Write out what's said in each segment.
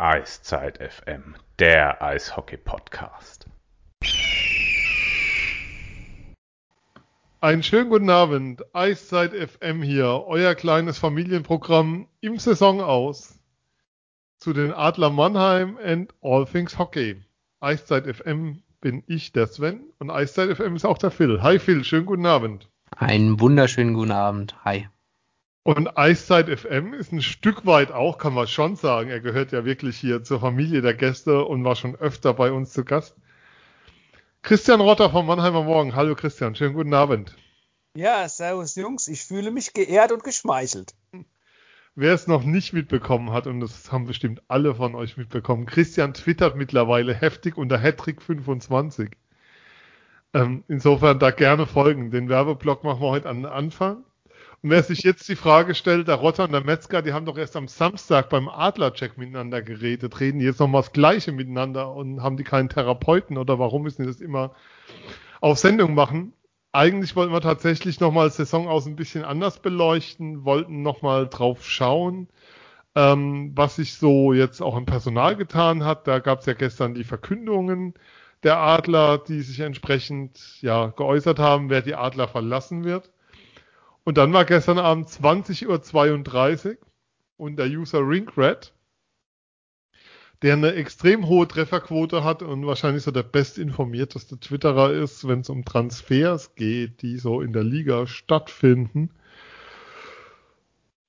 Eiszeit FM, der Eishockey-Podcast. Einen schönen guten Abend, Eiszeit FM hier, euer kleines Familienprogramm im Saison aus zu den Adler Mannheim and All Things Hockey. Eiszeit FM bin ich, der Sven, und Eiszeit FM ist auch der Phil. Hi Phil, schönen guten Abend. Einen wunderschönen guten Abend. Hi. Und Eiszeit FM ist ein Stück weit auch, kann man schon sagen. Er gehört ja wirklich hier zur Familie der Gäste und war schon öfter bei uns zu Gast. Christian Rotter vom Mannheimer Morgen. Hallo Christian, schönen guten Abend. Ja, servus Jungs. Ich fühle mich geehrt und geschmeichelt. Wer es noch nicht mitbekommen hat, und das haben bestimmt alle von euch mitbekommen, Christian twittert mittlerweile heftig unter Hattrick25. Ähm, insofern da gerne folgen. Den Werbeblock machen wir heute an den Anfang. Und wer sich jetzt die Frage stellt, der Rotter und der Metzger, die haben doch erst am Samstag beim Adlercheck miteinander geredet, reden jetzt nochmal das Gleiche miteinander und haben die keinen Therapeuten oder warum müssen die das immer auf Sendung machen? Eigentlich wollten wir tatsächlich nochmal Saison aus ein bisschen anders beleuchten, wollten nochmal drauf schauen, ähm, was sich so jetzt auch im Personal getan hat. Da gab es ja gestern die Verkündungen der Adler, die sich entsprechend ja geäußert haben, wer die Adler verlassen wird. Und dann war gestern Abend 20.32 Uhr und der User Ringrat, der eine extrem hohe Trefferquote hat und wahrscheinlich so der bestinformierteste Twitterer ist, wenn es um Transfers geht, die so in der Liga stattfinden,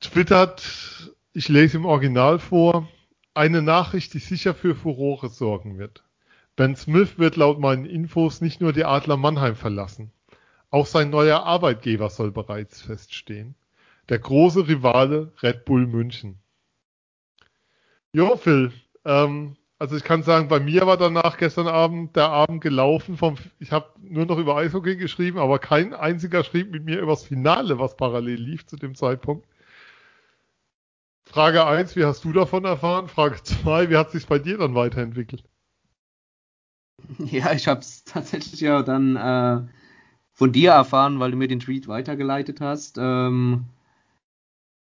twittert, ich lese im Original vor, eine Nachricht, die sicher für Furore sorgen wird. Ben Smith wird laut meinen Infos nicht nur die Adler Mannheim verlassen. Auch sein neuer Arbeitgeber soll bereits feststehen. Der große Rivale Red Bull München. Jo, Phil, ähm, also ich kann sagen, bei mir war danach gestern Abend der Abend gelaufen. Vom, ich habe nur noch über Eishockey geschrieben, aber kein einziger schrieb mit mir über das Finale, was parallel lief zu dem Zeitpunkt. Frage 1, wie hast du davon erfahren? Frage 2, wie hat sich bei dir dann weiterentwickelt? Ja, ich habe es tatsächlich ja dann äh, von dir erfahren, weil du mir den Tweet weitergeleitet hast. Ähm,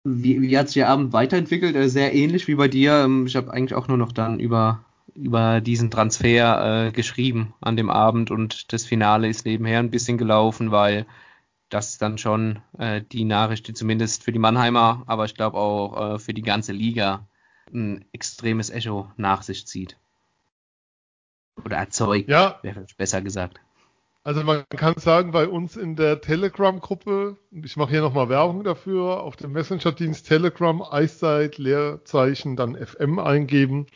wie, wie hat sich der Abend weiterentwickelt? Äh, sehr ähnlich wie bei dir. Ähm, ich habe eigentlich auch nur noch dann über, über diesen Transfer äh, geschrieben an dem Abend und das Finale ist nebenher ein bisschen gelaufen, weil das dann schon äh, die Nachricht, die zumindest für die Mannheimer, aber ich glaube auch äh, für die ganze Liga ein extremes Echo nach sich zieht. Oder erzeugt, ja. wäre besser gesagt. Also man kann sagen, bei uns in der Telegram-Gruppe, ich mache hier nochmal Werbung dafür, auf dem Messenger-Dienst Telegram, Eiszeit, Leerzeichen, dann FM eingeben,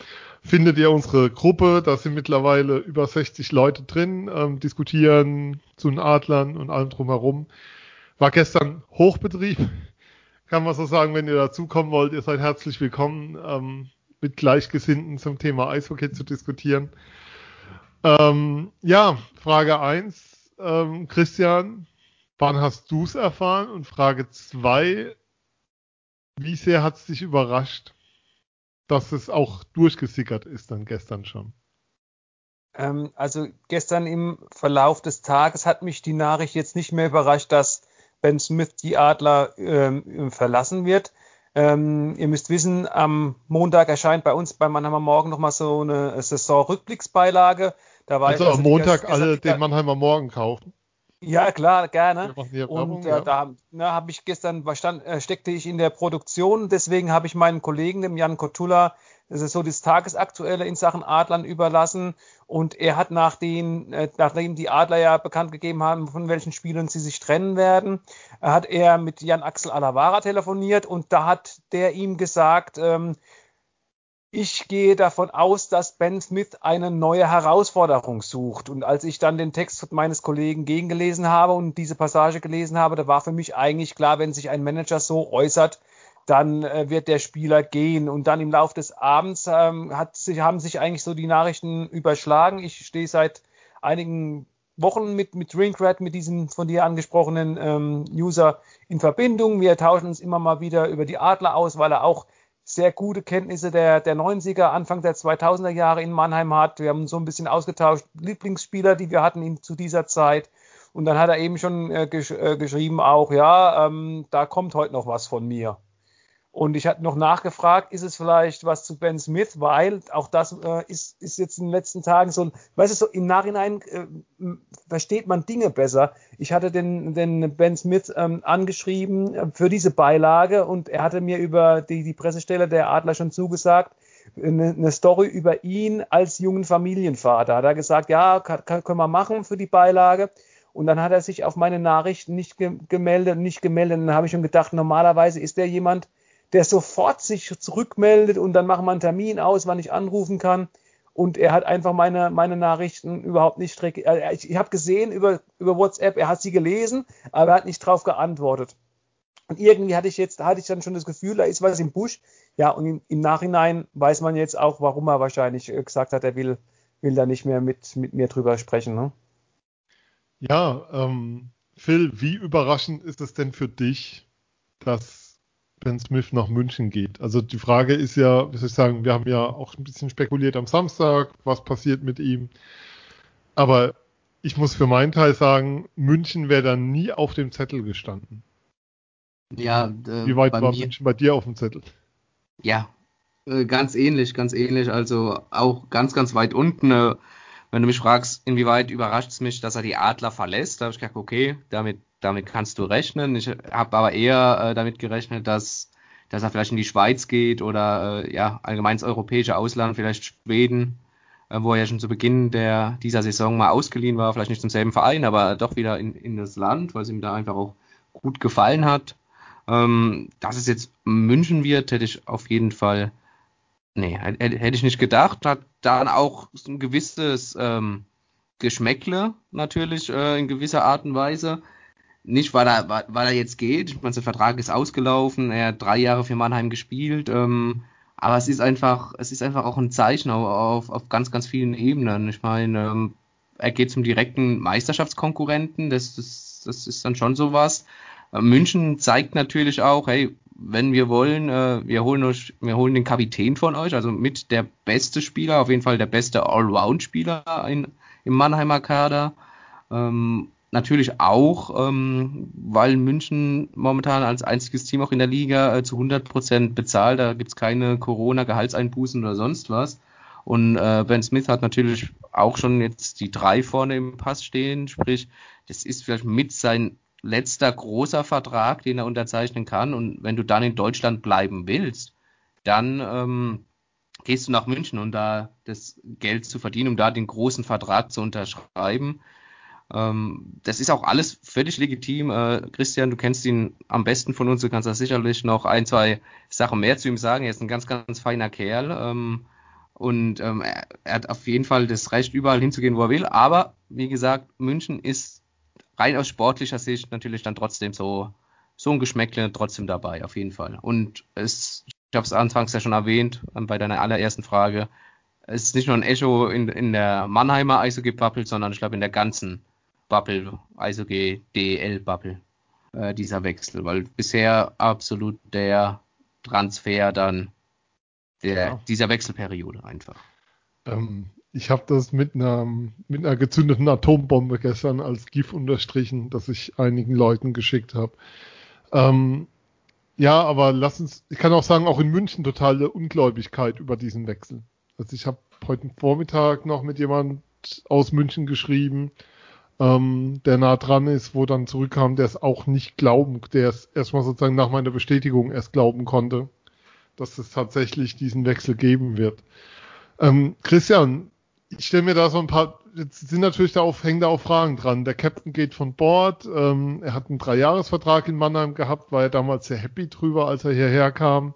findet ihr unsere Gruppe. Da sind mittlerweile über 60 Leute drin, ähm, diskutieren zu den Adlern und allem drumherum. War gestern Hochbetrieb, kann man so sagen, wenn ihr dazukommen wollt, ihr seid herzlich willkommen, ähm, mit Gleichgesinnten zum Thema Eishockey zu diskutieren. Ähm, ja, Frage 1, ähm, Christian, wann hast du es erfahren? Und Frage 2, wie sehr hat es dich überrascht, dass es auch durchgesickert ist dann gestern schon? Ähm, also gestern im Verlauf des Tages hat mich die Nachricht jetzt nicht mehr überrascht, dass Ben Smith die Adler ähm, verlassen wird. Ähm, ihr müsst wissen, am Montag erscheint bei uns bei Mannheimer Morgen nochmal so eine Saison-Rückblicksbeilage. Da war also am Montag alle den Mannheimer Morgen kaufen. Ja, klar, gerne. Und äh, ja. da habe ich gestern, stand, äh, steckte ich in der Produktion, deswegen habe ich meinen Kollegen, dem Jan Kotula, das ist so das Tagesaktuelle in Sachen Adlern überlassen. Und er hat nach den, äh, nachdem die Adler ja bekannt gegeben haben, von welchen Spielern sie sich trennen werden, hat er mit Jan Axel Alavara telefoniert und da hat der ihm gesagt, ähm, ich gehe davon aus, dass Ben Smith eine neue Herausforderung sucht. Und als ich dann den Text meines Kollegen gegengelesen habe und diese Passage gelesen habe, da war für mich eigentlich klar, wenn sich ein Manager so äußert, dann äh, wird der Spieler gehen. Und dann im Laufe des Abends ähm, hat sich, haben sich eigentlich so die Nachrichten überschlagen. Ich stehe seit einigen Wochen mit, mit Ringrat, mit diesem von dir angesprochenen ähm, User in Verbindung. Wir tauschen uns immer mal wieder über die Adler aus, weil er auch sehr gute Kenntnisse der, der 90er, Anfang der 2000er Jahre in Mannheim hat. Wir haben so ein bisschen ausgetauscht, Lieblingsspieler, die wir hatten in, zu dieser Zeit. Und dann hat er eben schon äh, gesch äh, geschrieben auch, ja, ähm, da kommt heute noch was von mir. Und ich hatte noch nachgefragt, ist es vielleicht was zu Ben Smith, weil auch das äh, ist, ist jetzt in den letzten Tagen so weißt du, so im Nachhinein äh, versteht man Dinge besser. Ich hatte den, den Ben Smith ähm, angeschrieben äh, für diese Beilage und er hatte mir über die, die Pressestelle der Adler schon zugesagt, eine, eine Story über ihn als jungen Familienvater. Hat er gesagt, ja, kann, kann, können wir machen für die Beilage. Und dann hat er sich auf meine Nachrichten nicht gemeldet, nicht gemeldet. Und dann habe ich schon gedacht, normalerweise ist der jemand, der sofort sich zurückmeldet und dann machen wir einen Termin aus, wann ich anrufen kann. Und er hat einfach meine, meine Nachrichten überhaupt nicht. Äh, ich, ich habe gesehen über, über WhatsApp, er hat sie gelesen, aber er hat nicht drauf geantwortet. Und irgendwie hatte ich jetzt, hatte ich dann schon das Gefühl, da ist was im Busch. Ja, und im, im Nachhinein weiß man jetzt auch, warum er wahrscheinlich äh, gesagt hat, er will, will da nicht mehr mit, mit mir drüber sprechen. Ne? Ja, ähm, Phil, wie überraschend ist es denn für dich, dass Ben Smith nach München geht. Also die Frage ist ja, wie soll ich sagen, wir haben ja auch ein bisschen spekuliert am Samstag, was passiert mit ihm. Aber ich muss für meinen Teil sagen, München wäre dann nie auf dem Zettel gestanden. Ja, äh, wie weit war mir, München bei dir auf dem Zettel? Ja, äh, ganz ähnlich, ganz ähnlich. Also auch ganz, ganz weit unten. Äh, wenn du mich fragst, inwieweit überrascht es mich, dass er die Adler verlässt, da habe ich gedacht, okay, damit damit kannst du rechnen. Ich habe aber eher äh, damit gerechnet, dass, dass er vielleicht in die Schweiz geht oder äh, ja, allgemein ins europäische Ausland, vielleicht Schweden, äh, wo er ja schon zu Beginn der, dieser Saison mal ausgeliehen war, vielleicht nicht zum selben Verein, aber doch wieder in, in das Land, weil es ihm da einfach auch gut gefallen hat. Ähm, dass es jetzt München wird, hätte ich auf jeden Fall, nee, hätte ich nicht gedacht. Hat dann auch ein gewisses ähm, Geschmäckle natürlich äh, in gewisser Art und Weise. Nicht, weil er, weil er jetzt geht. Ich meine, sein Vertrag ist ausgelaufen. Er hat drei Jahre für Mannheim gespielt. Ähm, aber es ist einfach, es ist einfach auch ein Zeichen auf, auf ganz, ganz vielen Ebenen. Ich meine, ähm, er geht zum direkten Meisterschaftskonkurrenten. Das, das, das ist dann schon sowas. Äh, München zeigt natürlich auch, hey, wenn wir wollen, äh, wir holen euch, wir holen den Kapitän von euch, also mit der beste Spieler, auf jeden Fall der beste Allround-Spieler im Mannheimer Kader. Ähm, natürlich auch, ähm, weil München momentan als einziges Team auch in der Liga äh, zu 100 Prozent bezahlt. Da gibt's keine Corona-Gehaltseinbußen oder sonst was. Und äh, Ben Smith hat natürlich auch schon jetzt die drei vorne im Pass stehen. Sprich, das ist vielleicht mit sein letzter großer Vertrag, den er unterzeichnen kann. Und wenn du dann in Deutschland bleiben willst, dann ähm, gehst du nach München, um da das Geld zu verdienen, um da den großen Vertrag zu unterschreiben. Ähm, das ist auch alles völlig legitim. Äh, Christian, du kennst ihn am besten von uns, du kannst da sicherlich noch ein, zwei Sachen mehr zu ihm sagen. Er ist ein ganz, ganz feiner Kerl. Ähm, und ähm, er, er, hat auf jeden Fall das Recht, überall hinzugehen, wo er will. Aber wie gesagt, München ist rein aus sportlicher Sicht natürlich dann trotzdem so, so ein Geschmäckle trotzdem dabei, auf jeden Fall. Und es, ich habe es anfangs ja schon erwähnt, ähm, bei deiner allerersten Frage, es ist nicht nur ein Echo in, in der Mannheimer Eishockey-Bubble, sondern ich glaube in der ganzen Bubble, Eishockey DEL Bubble, äh, dieser Wechsel, weil bisher absolut der Transfer dann der, ja. dieser Wechselperiode einfach. Ähm, ich habe das mit einer, mit einer gezündeten Atombombe gestern als GIF unterstrichen, das ich einigen Leuten geschickt habe. Ähm, ja, aber lass uns, ich kann auch sagen, auch in München totale Ungläubigkeit über diesen Wechsel. Also ich habe heute Vormittag noch mit jemand aus München geschrieben, ähm, der nah dran ist, wo dann zurückkam, der es auch nicht glauben, der es erstmal sozusagen nach meiner Bestätigung erst glauben konnte, dass es tatsächlich diesen Wechsel geben wird. Ähm, Christian, ich stelle mir da so ein paar, jetzt sind natürlich da auch, hängen da auch Fragen dran. Der Captain geht von Bord, ähm, er hat einen Dreijahresvertrag in Mannheim gehabt, war ja damals sehr happy drüber, als er hierher kam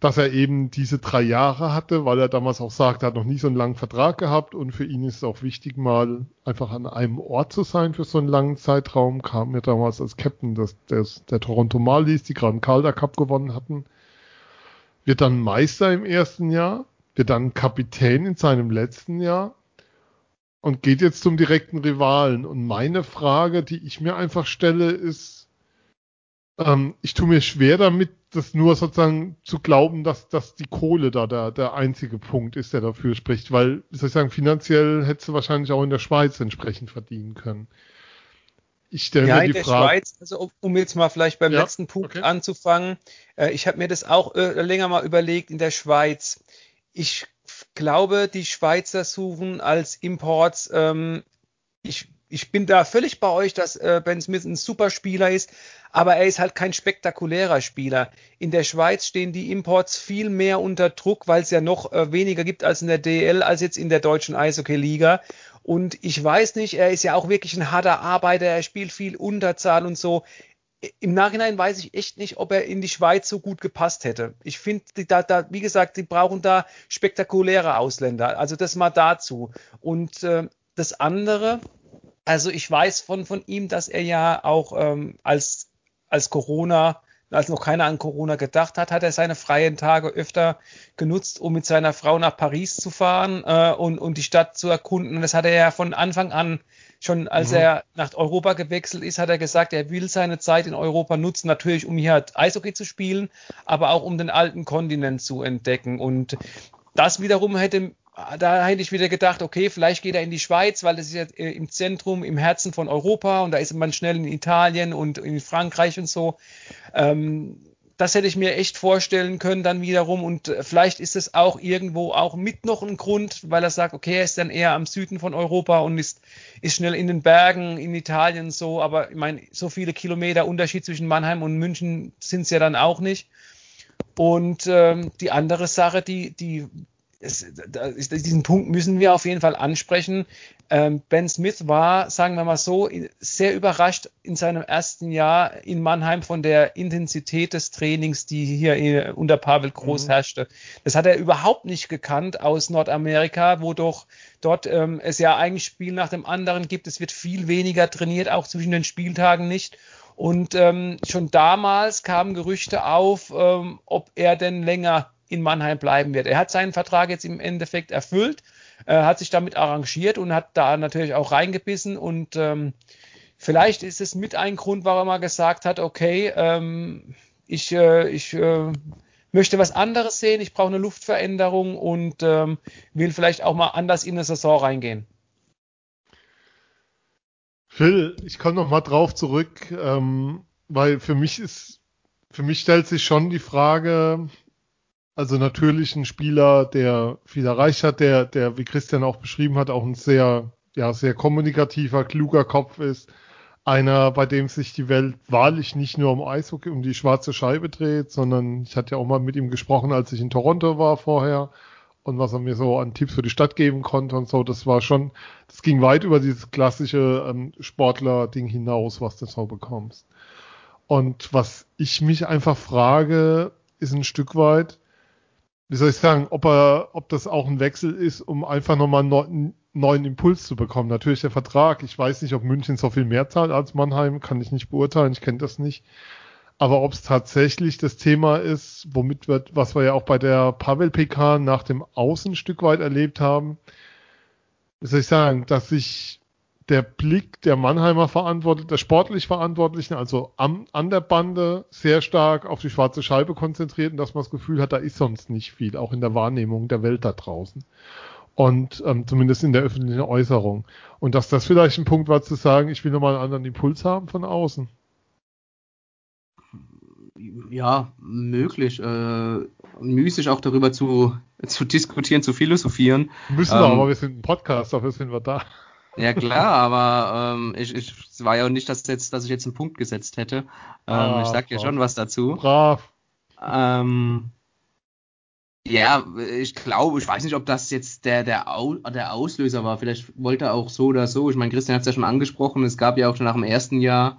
dass er eben diese drei Jahre hatte, weil er damals auch sagt, er hat noch nie so einen langen Vertrag gehabt und für ihn ist es auch wichtig, mal einfach an einem Ort zu sein für so einen langen Zeitraum. Kam mir damals als Captain des, des, der Toronto Marlies, die gerade einen Calder Cup gewonnen hatten. Wird dann Meister im ersten Jahr, wird dann Kapitän in seinem letzten Jahr und geht jetzt zum direkten Rivalen. Und meine Frage, die ich mir einfach stelle, ist, ähm, ich tue mir schwer damit, das nur sozusagen zu glauben, dass, dass die Kohle da der, der einzige Punkt ist, der dafür spricht, weil, wie soll ich sagen, finanziell hättest du wahrscheinlich auch in der Schweiz entsprechend verdienen können. ich stelle ja, mir die Frage. Schweiz, also um jetzt mal vielleicht beim ja, letzten Punkt okay. anzufangen, äh, ich habe mir das auch äh, länger mal überlegt in der Schweiz. Ich glaube, die Schweizer suchen als Imports, ähm, ich, ich bin da völlig bei euch, dass äh, Ben Smith ein super Spieler ist, aber er ist halt kein spektakulärer Spieler. In der Schweiz stehen die Imports viel mehr unter Druck, weil es ja noch äh, weniger gibt als in der DL, als jetzt in der deutschen Eishockey-Liga. Und ich weiß nicht, er ist ja auch wirklich ein harter Arbeiter, er spielt viel Unterzahl und so. Im Nachhinein weiß ich echt nicht, ob er in die Schweiz so gut gepasst hätte. Ich finde, da, da, wie gesagt, die brauchen da spektakuläre Ausländer. Also das mal dazu. Und äh, das andere, also ich weiß von, von ihm, dass er ja auch ähm, als, als Corona als noch keiner an Corona gedacht hat, hat er seine freien Tage öfter genutzt, um mit seiner Frau nach Paris zu fahren äh, und, und die Stadt zu erkunden. Und das hat er ja von Anfang an schon, als mhm. er nach Europa gewechselt ist, hat er gesagt, er will seine Zeit in Europa nutzen, natürlich um hier Eishockey zu spielen, aber auch um den alten Kontinent zu entdecken. Und das wiederum hätte da hätte ich wieder gedacht, okay, vielleicht geht er in die Schweiz, weil das ist ja äh, im Zentrum, im Herzen von Europa und da ist man schnell in Italien und in Frankreich und so. Ähm, das hätte ich mir echt vorstellen können dann wiederum und äh, vielleicht ist es auch irgendwo auch mit noch ein Grund, weil er sagt, okay, er ist dann eher am Süden von Europa und ist, ist schnell in den Bergen in Italien so, aber ich meine, so viele Kilometer Unterschied zwischen Mannheim und München sind es ja dann auch nicht. Und ähm, die andere Sache, die, die es, diesen Punkt müssen wir auf jeden Fall ansprechen. Ähm, ben Smith war, sagen wir mal so, sehr überrascht in seinem ersten Jahr in Mannheim von der Intensität des Trainings, die hier unter Pavel Groß mhm. herrschte. Das hat er überhaupt nicht gekannt aus Nordamerika, wo doch dort ähm, es ja eigentlich Spiel nach dem anderen gibt. Es wird viel weniger trainiert, auch zwischen den Spieltagen nicht. Und ähm, schon damals kamen Gerüchte auf, ähm, ob er denn länger in Mannheim bleiben wird. Er hat seinen Vertrag jetzt im Endeffekt erfüllt, äh, hat sich damit arrangiert und hat da natürlich auch reingebissen und ähm, vielleicht ist es mit ein Grund, warum er gesagt hat, okay, ähm, ich, äh, ich äh, möchte was anderes sehen, ich brauche eine Luftveränderung und ähm, will vielleicht auch mal anders in eine Saison reingehen. Phil, ich komme noch mal drauf zurück, ähm, weil für mich ist, für mich stellt sich schon die Frage, also natürlich ein Spieler, der viel erreicht hat, der, der, wie Christian auch beschrieben hat, auch ein sehr, ja, sehr kommunikativer, kluger Kopf ist. Einer, bei dem sich die Welt wahrlich nicht nur um Eishockey, um die schwarze Scheibe dreht, sondern ich hatte ja auch mal mit ihm gesprochen, als ich in Toronto war vorher und was er mir so an Tipps für die Stadt geben konnte und so. Das war schon, das ging weit über dieses klassische ähm, Sportler-Ding hinaus, was du so bekommst. Und was ich mich einfach frage, ist ein Stück weit, wie soll ich sagen, ob er, ob das auch ein Wechsel ist, um einfach nochmal einen neuen, neuen Impuls zu bekommen. Natürlich der Vertrag. Ich weiß nicht, ob München so viel mehr zahlt als Mannheim, kann ich nicht beurteilen, ich kenne das nicht. Aber ob es tatsächlich das Thema ist, womit wird, was wir ja auch bei der Pavel PK nach dem Außen ein Stück weit erlebt haben, wie soll ich sagen, dass sich der Blick der Mannheimer Verantwortlichen, der sportlich Verantwortlichen, also am, an der Bande, sehr stark auf die schwarze Scheibe konzentriert und dass man das Gefühl hat, da ist sonst nicht viel, auch in der Wahrnehmung der Welt da draußen. Und ähm, zumindest in der öffentlichen Äußerung. Und dass das vielleicht ein Punkt war zu sagen, ich will nochmal einen anderen Impuls haben von außen. Ja, möglich. Äh, müßig auch darüber zu, zu diskutieren, zu philosophieren. Müssen wir, ähm, aber wir sind ein Podcast, dafür sind wir da. Ja klar, aber ähm, ich, ich es war ja auch nicht, dass, jetzt, dass ich jetzt einen Punkt gesetzt hätte. Ähm, ah, ich sag dir schon was dazu. Brav. Ähm, ja, ich glaube, ich weiß nicht, ob das jetzt der, der, Au, der Auslöser war. Vielleicht wollte er auch so oder so. Ich meine, Christian hat es ja schon angesprochen. Es gab ja auch schon nach dem ersten Jahr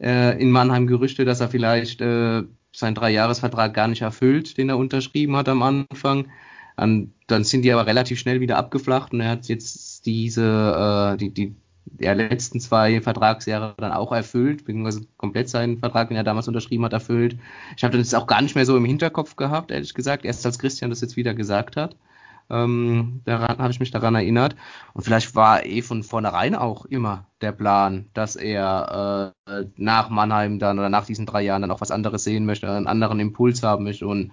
äh, in Mannheim Gerüchte, dass er vielleicht äh, seinen Dreijahresvertrag gar nicht erfüllt, den er unterschrieben hat am Anfang. Um, dann sind die aber relativ schnell wieder abgeflacht und er hat jetzt diese, äh, die, die der letzten zwei Vertragsjahre dann auch erfüllt, beziehungsweise komplett seinen Vertrag, den er damals unterschrieben hat, erfüllt. Ich habe das auch gar nicht mehr so im Hinterkopf gehabt, ehrlich gesagt, erst als Christian das jetzt wieder gesagt hat. Ähm, daran habe ich mich daran erinnert. Und vielleicht war eh von vornherein auch immer der Plan, dass er äh, nach Mannheim dann oder nach diesen drei Jahren dann auch was anderes sehen möchte, einen anderen Impuls haben möchte und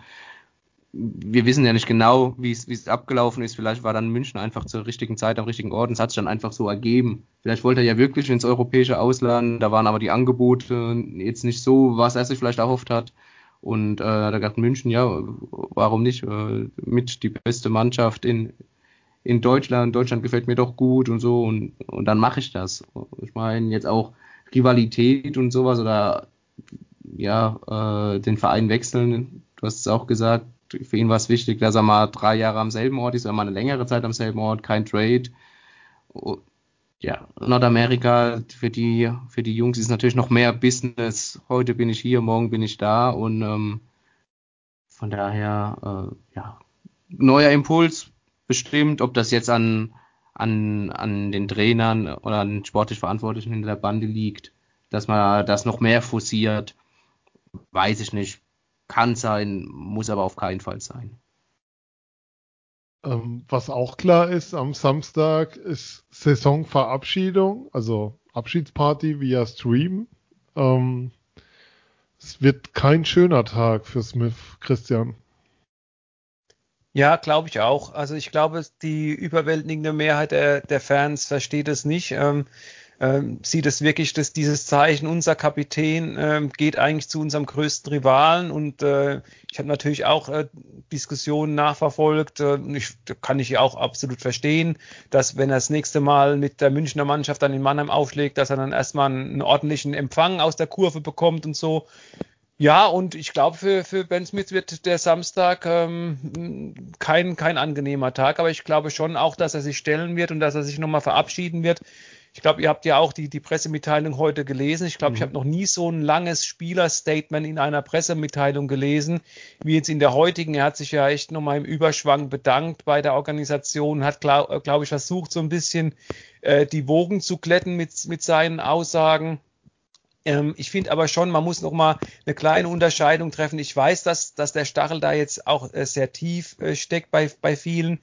wir wissen ja nicht genau, wie es abgelaufen ist. Vielleicht war dann München einfach zur richtigen Zeit am richtigen Ort es hat sich dann einfach so ergeben. Vielleicht wollte er ja wirklich ins europäische Ausland, da waren aber die Angebote jetzt nicht so, was er sich vielleicht erhofft hat. Und äh, da dachte München, ja, warum nicht? Äh, mit die beste Mannschaft in, in Deutschland. Deutschland gefällt mir doch gut und so. Und, und dann mache ich das. Ich meine, jetzt auch Rivalität und sowas oder ja, äh, den Verein wechseln. Du hast es auch gesagt, für ihn war es wichtig, dass er mal drei Jahre am selben Ort ist, oder mal eine längere Zeit am selben Ort, kein Trade. Ja, Nordamerika, für die, für die Jungs ist natürlich noch mehr Business. Heute bin ich hier, morgen bin ich da und ähm, von daher, äh, ja, neuer Impuls bestimmt, ob das jetzt an, an, an den Trainern oder an den sportlich Verantwortlichen hinter der Bande liegt, dass man das noch mehr forciert, weiß ich nicht kann sein, muss aber auf keinen Fall sein. Ähm, was auch klar ist, am Samstag ist Saisonverabschiedung, also Abschiedsparty via Stream. Ähm, es wird kein schöner Tag für Smith, Christian. Ja, glaube ich auch. Also ich glaube, die überwältigende Mehrheit der, der Fans versteht es nicht. Ähm, ähm, sieht es wirklich, dass dieses Zeichen, unser Kapitän ähm, geht eigentlich zu unserem größten Rivalen und äh, ich habe natürlich auch äh, Diskussionen nachverfolgt. Äh, ich, kann ich auch absolut verstehen, dass wenn er das nächste Mal mit der Münchner Mannschaft dann in Mannheim aufschlägt, dass er dann erstmal einen, einen ordentlichen Empfang aus der Kurve bekommt und so. Ja, und ich glaube, für, für Ben Smith wird der Samstag ähm, kein, kein angenehmer Tag, aber ich glaube schon auch, dass er sich stellen wird und dass er sich nochmal verabschieden wird. Ich glaube, ihr habt ja auch die, die Pressemitteilung heute gelesen. Ich glaube, mhm. ich habe noch nie so ein langes Spielerstatement in einer Pressemitteilung gelesen, wie jetzt in der heutigen. Er hat sich ja echt nochmal im Überschwang bedankt bei der Organisation, hat, glaube äh, glaub ich, versucht, so ein bisschen äh, die Wogen zu glätten mit, mit seinen Aussagen. Ähm, ich finde aber schon, man muss noch mal eine kleine Unterscheidung treffen. Ich weiß, dass, dass der Stachel da jetzt auch äh, sehr tief äh, steckt bei, bei vielen.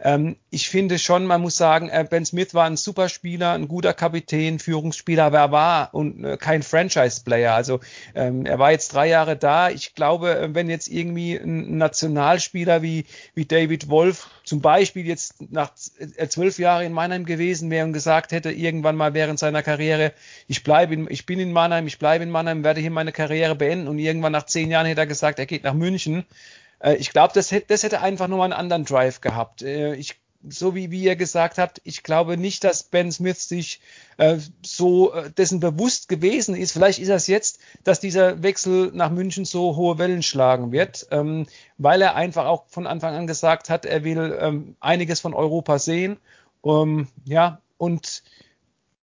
Ähm, ich finde schon, man muss sagen, äh, Ben Smith war ein super Spieler, ein guter Kapitän, Führungsspieler, aber er war und äh, kein Franchise-Player. Also ähm, er war jetzt drei Jahre da. Ich glaube, äh, wenn jetzt irgendwie ein Nationalspieler wie, wie David Wolf zum Beispiel jetzt nach äh, zwölf Jahren in Mannheim gewesen wäre und gesagt hätte, irgendwann mal während seiner Karriere, ich bleibe in, ich bin in Mannheim, ich bleibe in Mannheim, werde hier meine Karriere beenden und irgendwann nach zehn Jahren hätte er gesagt, er geht nach München äh, ich glaube, das, das hätte einfach nur einen anderen Drive gehabt. Äh, ich, so wie, wie ihr gesagt habt, ich glaube nicht, dass Ben Smith sich äh, so äh, dessen bewusst gewesen ist. Vielleicht ist es jetzt, dass dieser Wechsel nach München so hohe Wellen schlagen wird, ähm, weil er einfach auch von Anfang an gesagt hat, er will ähm, einiges von Europa sehen. Um, ja, und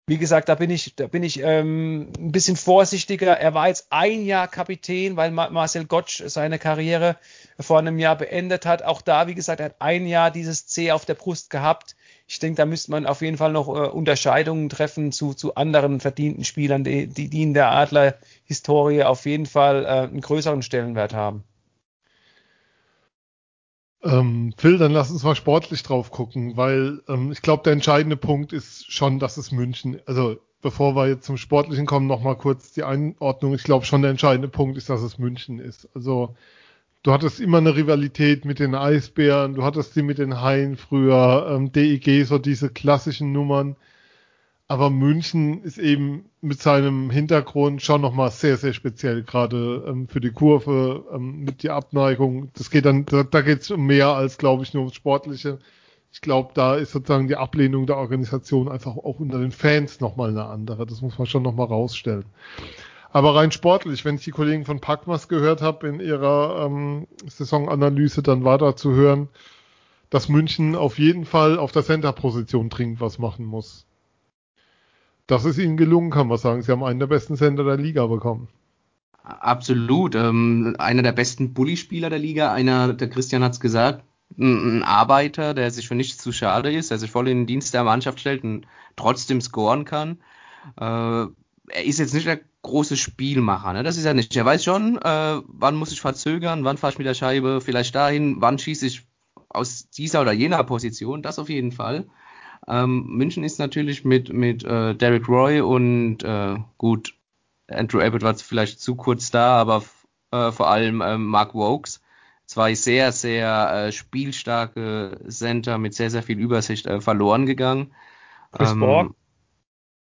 wie gesagt, da bin ich, da bin ich ähm, ein bisschen vorsichtiger. Er war jetzt ein Jahr Kapitän, weil Marcel Gottsch seine Karriere vor einem Jahr beendet hat. Auch da, wie gesagt, er hat ein Jahr dieses C auf der Brust gehabt. Ich denke, da müsste man auf jeden Fall noch äh, Unterscheidungen treffen zu, zu anderen verdienten Spielern, die, die, die in der Adler-Historie auf jeden Fall äh, einen größeren Stellenwert haben. Ähm, Phil, dann lass uns mal sportlich drauf gucken, weil ähm, ich glaube, der entscheidende Punkt ist schon, dass es München, also bevor wir jetzt zum Sportlichen kommen, nochmal kurz die Einordnung. Ich glaube schon, der entscheidende Punkt ist, dass es München ist. Also du hattest immer eine Rivalität mit den Eisbären, du hattest die mit den Haien früher, ähm, DEG, so diese klassischen Nummern. Aber München ist eben mit seinem Hintergrund schon nochmal sehr, sehr speziell, gerade ähm, für die Kurve, ähm, mit der Abneigung. Das geht dann, da, da geht es um mehr als, glaube ich, nur ums Sportliche. Ich glaube, da ist sozusagen die Ablehnung der Organisation einfach auch unter den Fans nochmal eine andere. Das muss man schon nochmal rausstellen. Aber rein sportlich, wenn ich die Kollegen von Packmas gehört habe in ihrer ähm, Saisonanalyse, dann war da zu hören, dass München auf jeden Fall auf der Center-Position dringend was machen muss. Das ist ihnen gelungen, kann man sagen. Sie haben einen der besten Center der Liga bekommen. Absolut. Ähm, einer der besten Bully-Spieler der Liga. Einer, der Christian hat es gesagt, ein, ein, Arbeiter, der sich für nichts zu schade ist, der sich voll in den Dienst der Mannschaft stellt und trotzdem scoren kann. Äh, er ist jetzt nicht der große Spielmacher, ne? das ist er nicht. Er weiß schon, äh, wann muss ich verzögern, wann fahre ich mit der Scheibe vielleicht dahin, wann schieße ich aus dieser oder jener Position, das auf jeden Fall. Ähm, München ist natürlich mit, mit äh, Derek Roy und äh, gut, Andrew Abbott war vielleicht zu kurz da, aber äh, vor allem äh, Mark Wokes, zwei sehr, sehr äh, spielstarke Center mit sehr, sehr viel Übersicht äh, verloren gegangen. Chris ähm, Borg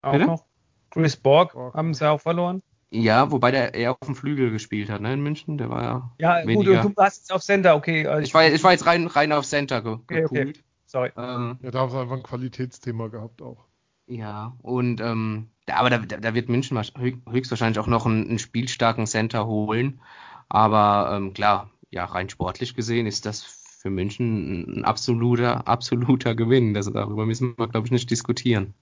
auch bitte? noch. Chris Borg, Borg haben sie auch verloren. Ja, wobei der eher auf dem Flügel gespielt hat, ne, in München. Der war ja. Ja, weniger. gut, du warst jetzt auf Center, okay. Also ich, war, ich war jetzt rein, rein auf Center ge okay, okay. Sorry. Ähm, ja, da haben sie einfach ein Qualitätsthema gehabt auch. Ja, und ähm, aber da, da wird München höchstwahrscheinlich auch noch einen, einen spielstarken Center holen. Aber ähm, klar, ja, rein sportlich gesehen ist das für München ein absoluter, absoluter Gewinn. Das, darüber müssen wir, glaube ich, nicht diskutieren.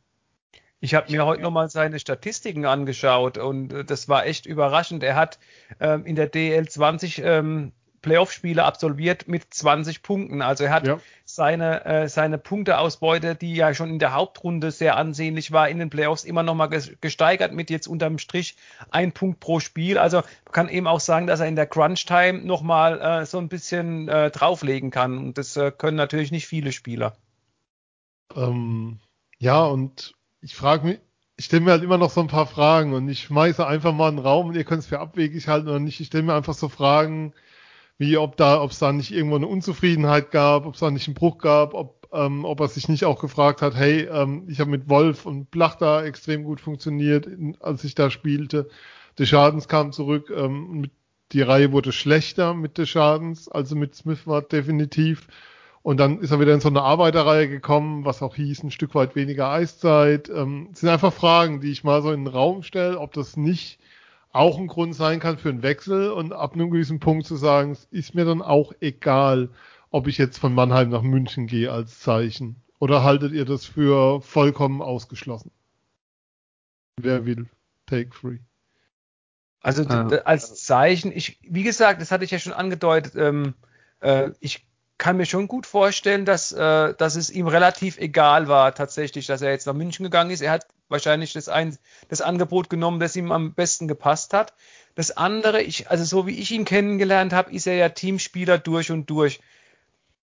Ich habe mir heute nochmal seine Statistiken angeschaut und äh, das war echt überraschend. Er hat ähm, in der DL 20 ähm, Playoff-Spiele absolviert mit 20 Punkten. Also er hat ja. seine, äh, seine Punkteausbeute, die ja schon in der Hauptrunde sehr ansehnlich war, in den Playoffs immer nochmal gesteigert mit jetzt unterm Strich ein Punkt pro Spiel. Also man kann eben auch sagen, dass er in der Crunch-Time nochmal äh, so ein bisschen äh, drauflegen kann. Und das äh, können natürlich nicht viele Spieler. Ähm, ja, und ich frage mich, ich stelle mir halt immer noch so ein paar Fragen und ich schmeiße einfach mal einen Raum und ihr könnt es für abwegig halten oder nicht. Ich stelle mir einfach so Fragen, wie ob da, ob es da nicht irgendwo eine Unzufriedenheit gab, ob es da nicht einen Bruch gab, ob, ähm, ob er sich nicht auch gefragt hat, hey, ähm, ich habe mit Wolf und Blach da extrem gut funktioniert, als ich da spielte. Der Schadens kam zurück, ähm, die Reihe wurde schlechter mit der Schadens, also mit Smith war definitiv. Und dann ist er wieder in so eine Arbeiterreihe gekommen, was auch hieß, ein Stück weit weniger Eiszeit. Ähm, sind einfach Fragen, die ich mal so in den Raum stelle, ob das nicht auch ein Grund sein kann für einen Wechsel und ab einem gewissen Punkt zu sagen, es ist mir dann auch egal, ob ich jetzt von Mannheim nach München gehe als Zeichen. Oder haltet ihr das für vollkommen ausgeschlossen? Wer will? Take free. Also äh, als Zeichen, ich, wie gesagt, das hatte ich ja schon angedeutet, ähm, äh, ich kann mir schon gut vorstellen, dass, äh, dass es ihm relativ egal war, tatsächlich, dass er jetzt nach München gegangen ist. Er hat wahrscheinlich das, ein, das Angebot genommen, das ihm am besten gepasst hat. Das andere, ich, also so wie ich ihn kennengelernt habe, ist er ja Teamspieler durch und durch.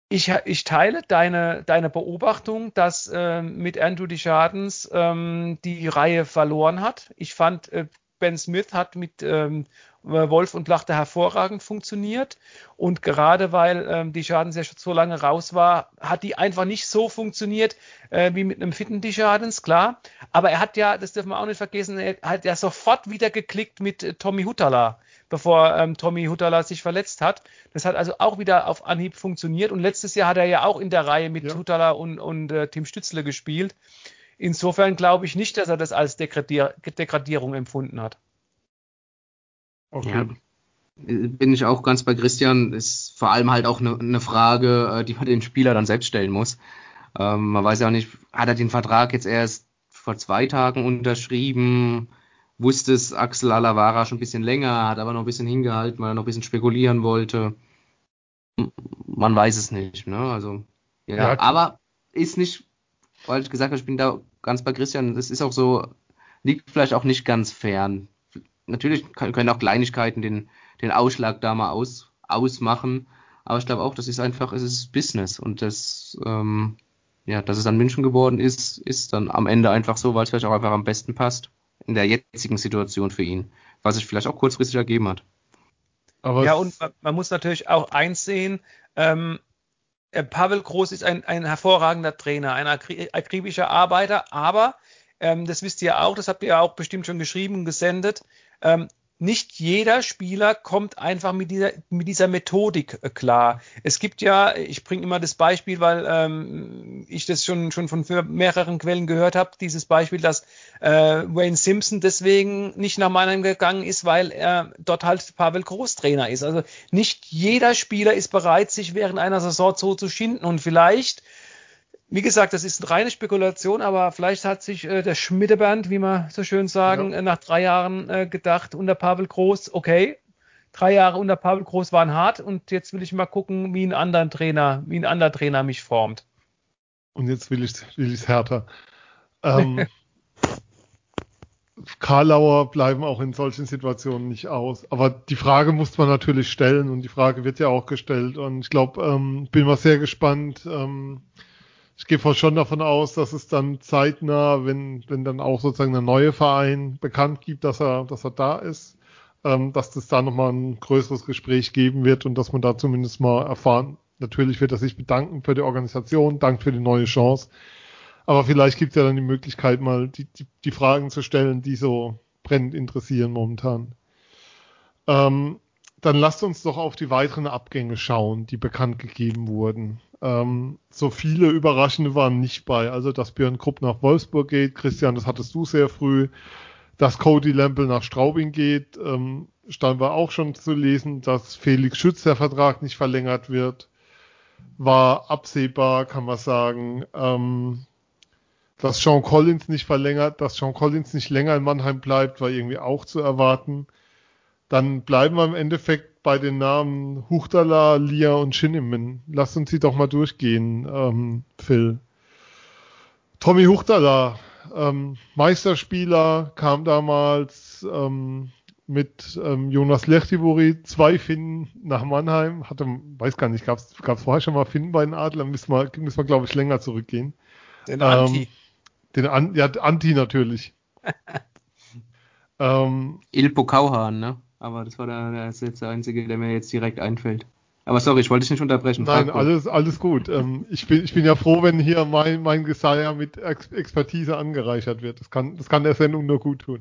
Ich, ich teile deine, deine Beobachtung, dass äh, mit Andrew Deschardens ähm, die Reihe verloren hat. Ich fand, äh, Ben Smith hat mit ähm, Wolf und Lachter hervorragend funktioniert. Und gerade weil ähm, die Schadens ja schon so lange raus war, hat die einfach nicht so funktioniert äh, wie mit einem fitten die Schadens, klar. Aber er hat ja, das dürfen wir auch nicht vergessen, er hat ja sofort wieder geklickt mit äh, Tommy Hutala, bevor ähm, Tommy Hutala sich verletzt hat. Das hat also auch wieder auf Anhieb funktioniert. Und letztes Jahr hat er ja auch in der Reihe mit ja. Hutala und, und äh, Tim Stützle gespielt. Insofern glaube ich nicht, dass er das als Degradier Degradierung empfunden hat. Okay. Ja, bin ich auch ganz bei Christian. Ist vor allem halt auch eine, eine Frage, äh, die man den Spieler dann selbst stellen muss. Ähm, man weiß ja auch nicht, hat er den Vertrag jetzt erst vor zwei Tagen unterschrieben? Wusste es Axel Alavara schon ein bisschen länger, hat aber noch ein bisschen hingehalten, weil er noch ein bisschen spekulieren wollte. Man weiß es nicht, ne? Also, ja, ja aber ist nicht, weil ich gesagt habe, ich bin da ganz bei Christian, das ist auch so, liegt vielleicht auch nicht ganz fern natürlich können auch Kleinigkeiten den, den Ausschlag da mal aus, ausmachen. Aber ich glaube auch, das ist einfach, es ist Business und das, ähm, ja, dass es dann München geworden ist, ist dann am Ende einfach so, weil es vielleicht auch einfach am besten passt in der jetzigen Situation für ihn, was sich vielleicht auch kurzfristig ergeben hat. Aber ja, und man, muss natürlich auch eins sehen, ähm, äh, Pavel Groß ist ein, ein hervorragender Trainer, ein akribischer Arbeiter, aber ähm, das wisst ihr auch, das habt ihr auch bestimmt schon geschrieben und gesendet. Ähm, nicht jeder Spieler kommt einfach mit dieser, mit dieser Methodik äh, klar. Es gibt ja, ich bringe immer das Beispiel, weil ähm, ich das schon, schon von mehreren Quellen gehört habe, dieses Beispiel, dass äh, Wayne Simpson deswegen nicht nach Mannheim gegangen ist, weil er dort halt Pavel Großtrainer ist. Also nicht jeder Spieler ist bereit, sich während einer Saison so zu schinden und vielleicht wie gesagt, das ist eine reine Spekulation, aber vielleicht hat sich äh, der Schmiedeband, wie man so schön sagen, ja. äh, nach drei Jahren äh, gedacht, unter Pavel Groß, okay, drei Jahre unter Pavel Groß waren hart und jetzt will ich mal gucken, wie ein anderer Trainer, wie ein anderer Trainer mich formt. Und jetzt will ich will ich's härter. Ähm, Karlauer bleiben auch in solchen Situationen nicht aus. Aber die Frage muss man natürlich stellen und die Frage wird ja auch gestellt. Und ich glaube, ähm, bin mal sehr gespannt, ähm, ich gehe schon davon aus, dass es dann zeitnah, wenn, wenn dann auch sozusagen der neue Verein bekannt gibt, dass er, dass er da ist, ähm, dass das da nochmal ein größeres Gespräch geben wird und dass man da zumindest mal erfahren. Natürlich wird er sich bedanken für die Organisation, Dank für die neue Chance. Aber vielleicht gibt es ja dann die Möglichkeit, mal die, die, die, Fragen zu stellen, die so brennend interessieren momentan. Ähm, dann lasst uns doch auf die weiteren Abgänge schauen, die bekannt gegeben wurden. Ähm, so viele Überraschende waren nicht bei. Also, dass Björn Krupp nach Wolfsburg geht, Christian, das hattest du sehr früh. Dass Cody Lempel nach Straubing geht, ähm, stand war auch schon zu lesen. Dass Felix Schütz der Vertrag nicht verlängert wird, war absehbar, kann man sagen. Ähm, dass Sean Collins nicht verlängert, dass Sean Collins nicht länger in Mannheim bleibt, war irgendwie auch zu erwarten. Dann bleiben wir im Endeffekt bei den Namen Huchtala, Lia und Shinnimin. Lass uns sie doch mal durchgehen, ähm, Phil. Tommy Huchtala, ähm, Meisterspieler, kam damals ähm, mit ähm, Jonas Lechtivori, zwei Finnen nach Mannheim, hatte, weiß gar nicht, gab es vorher schon mal Finnen bei den Adlern, müssen wir, müssen wir glaube ich, länger zurückgehen. Den Anti. Ähm, den An ja, Anti natürlich. ähm, Ilpo Kauhan, ne? Aber das war der, jetzt der einzige, der mir jetzt direkt einfällt. Aber sorry, ich wollte dich nicht unterbrechen. Nein, alles, alles gut. ähm, ich, bin, ich bin ja froh, wenn hier mein, mein Geseier mit Ex Expertise angereichert wird. Das kann, das kann der Sendung nur gut tun.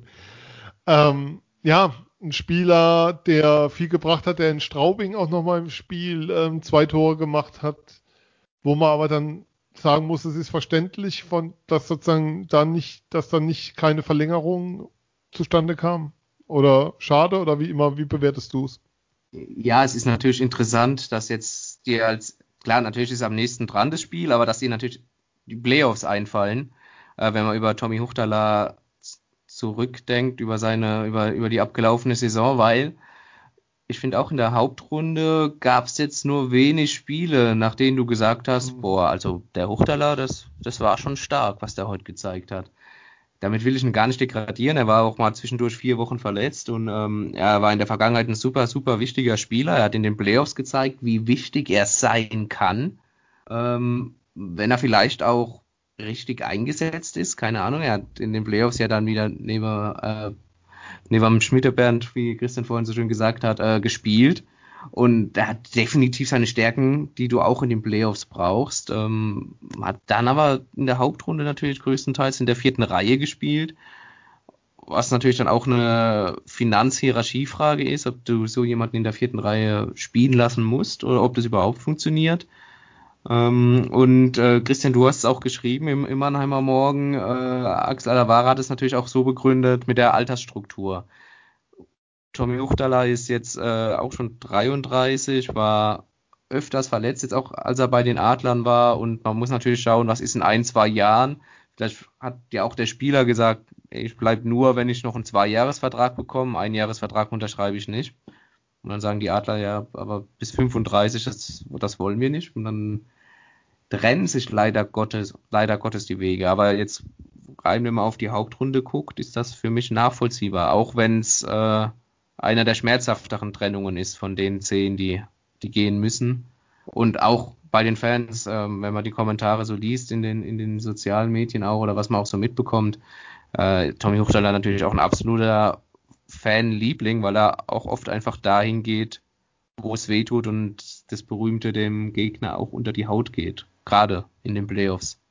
Ähm, ja, ein Spieler, der viel gebracht hat, der in Straubing auch nochmal im Spiel ähm, zwei Tore gemacht hat, wo man aber dann sagen muss, es ist verständlich, von, dass sozusagen da nicht, dass da nicht keine Verlängerung zustande kam. Oder schade oder wie immer, wie bewertest du es? Ja, es ist natürlich interessant, dass jetzt dir als, klar, natürlich ist am nächsten dran das Spiel, aber dass dir natürlich die Playoffs einfallen, äh, wenn man über Tommy Huchtala zurückdenkt, über seine, über, über die abgelaufene Saison, weil ich finde auch in der Hauptrunde gab es jetzt nur wenig Spiele, nach denen du gesagt hast, mhm. boah, also der Huchtaler, das, das war schon stark, was der heute gezeigt hat damit will ich ihn gar nicht degradieren. Er war auch mal zwischendurch vier Wochen verletzt und ähm, er war in der Vergangenheit ein super, super wichtiger Spieler. Er hat in den Playoffs gezeigt, wie wichtig er sein kann, ähm, wenn er vielleicht auch richtig eingesetzt ist. Keine Ahnung. Er hat in den Playoffs ja dann wieder neben, äh, neben Schmidtebernd, wie Christian vorhin so schön gesagt hat, äh, gespielt. Und er hat definitiv seine Stärken, die du auch in den Playoffs brauchst. Ähm, hat dann aber in der Hauptrunde natürlich größtenteils in der vierten Reihe gespielt. Was natürlich dann auch eine Finanzhierarchiefrage ist, ob du so jemanden in der vierten Reihe spielen lassen musst oder ob das überhaupt funktioniert. Ähm, und äh, Christian, du hast es auch geschrieben im, im Mannheimer Morgen. Äh, Axel Alavara hat es natürlich auch so begründet mit der Altersstruktur. Tommy Uchtala ist jetzt äh, auch schon 33, war öfters verletzt, jetzt auch als er bei den Adlern war. Und man muss natürlich schauen, was ist in ein, zwei Jahren. Vielleicht hat ja auch der Spieler gesagt, ich bleibe nur, wenn ich noch einen Zwei-Jahres-Vertrag bekomme. Ein Jahresvertrag unterschreibe ich nicht. Und dann sagen die Adler ja, aber bis 35, das, das wollen wir nicht. Und dann trennen sich leider Gottes, leider Gottes die Wege. Aber jetzt rein, wenn man auf die Hauptrunde guckt, ist das für mich nachvollziehbar. Auch wenn es äh, einer der schmerzhafteren Trennungen ist von den zehn, die, die gehen müssen. Und auch bei den Fans, ähm, wenn man die Kommentare so liest in den, in den sozialen Medien auch oder was man auch so mitbekommt, äh, Tommy Huchtaler natürlich auch ein absoluter Fanliebling, weil er auch oft einfach dahin geht, wo es weh tut und das Berühmte dem Gegner auch unter die Haut geht. Gerade in den Playoffs.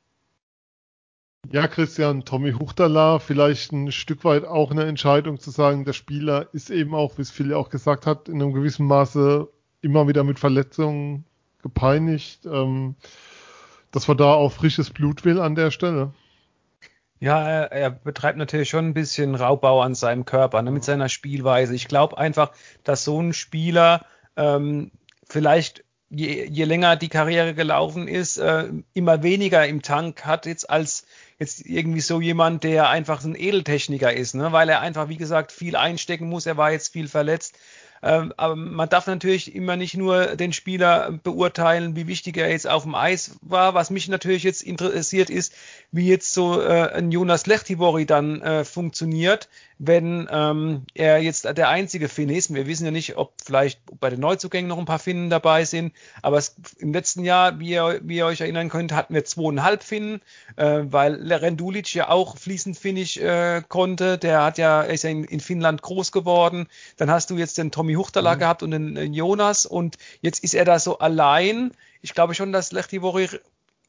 Ja, Christian, Tommy Huchtala, vielleicht ein Stück weit auch eine Entscheidung zu sagen, der Spieler ist eben auch, wie es Phil auch gesagt hat, in einem gewissen Maße immer wieder mit Verletzungen gepeinigt, ähm, dass man da auch frisches Blut will an der Stelle. Ja, er, er betreibt natürlich schon ein bisschen Raubbau an seinem Körper, ne, mit seiner Spielweise. Ich glaube einfach, dass so ein Spieler ähm, vielleicht je, je länger die Karriere gelaufen ist, äh, immer weniger im Tank hat jetzt als jetzt irgendwie so jemand, der einfach ein Edeltechniker ist, ne? weil er einfach, wie gesagt, viel einstecken muss. Er war jetzt viel verletzt. Ähm, aber man darf natürlich immer nicht nur den Spieler beurteilen, wie wichtig er jetzt auf dem Eis war. Was mich natürlich jetzt interessiert ist, wie jetzt so äh, ein Jonas Lechtivori dann äh, funktioniert. Wenn ähm, er jetzt der einzige Finn ist. Wir wissen ja nicht, ob vielleicht bei den Neuzugängen noch ein paar Finnen dabei sind, aber es, im letzten Jahr, wie ihr, wie ihr euch erinnern könnt, hatten wir zweieinhalb Finnen, äh, weil Rendulic ja auch fließend Finnisch äh, konnte. Der hat ja, ist ja in, in, Finnland groß geworden. Dann hast du jetzt den Tommy Huchtala mhm. gehabt und den, den Jonas und jetzt ist er da so allein. Ich glaube schon, dass Lechtivori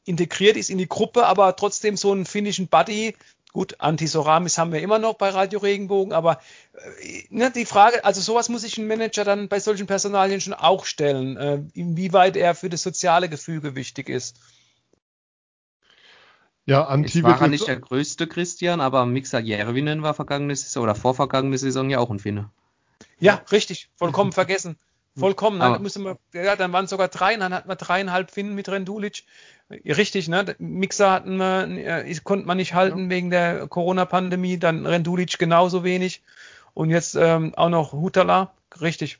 integriert ist in die Gruppe, aber trotzdem so einen finnischen Buddy Gut, Antisoramis haben wir immer noch bei Radio Regenbogen, aber äh, ne, die Frage, also sowas muss sich ein Manager dann bei solchen Personalien schon auch stellen, äh, inwieweit er für das soziale Gefüge wichtig ist. Ja, Anti war er nicht der größte Christian, aber Mixer Järvinen war vergangene Saison oder vorvergangene Saison ja auch ein Finne. Ja, richtig, vollkommen vergessen. Vollkommen. Dann, müssen wir, ja, dann waren es sogar drei, dann hatten wir dreieinhalb Finnen mit Rendulic. Richtig, ne? Mixer hatten wir, äh, konnte man nicht halten ja. wegen der Corona-Pandemie, dann Rendulic genauso wenig. Und jetzt ähm, auch noch Hutala, richtig.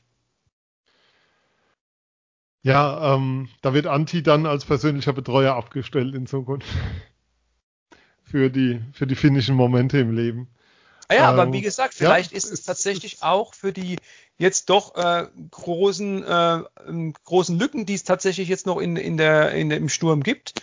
Ja, ähm, da wird Anti dann als persönlicher Betreuer abgestellt in Zukunft. für die, für die finnischen Momente im Leben. Ah ja, ähm, aber wie gesagt, vielleicht ja, ist es tatsächlich auch für die jetzt doch äh, großen, äh, großen Lücken, die es tatsächlich jetzt noch in, in der, in, im Sturm gibt.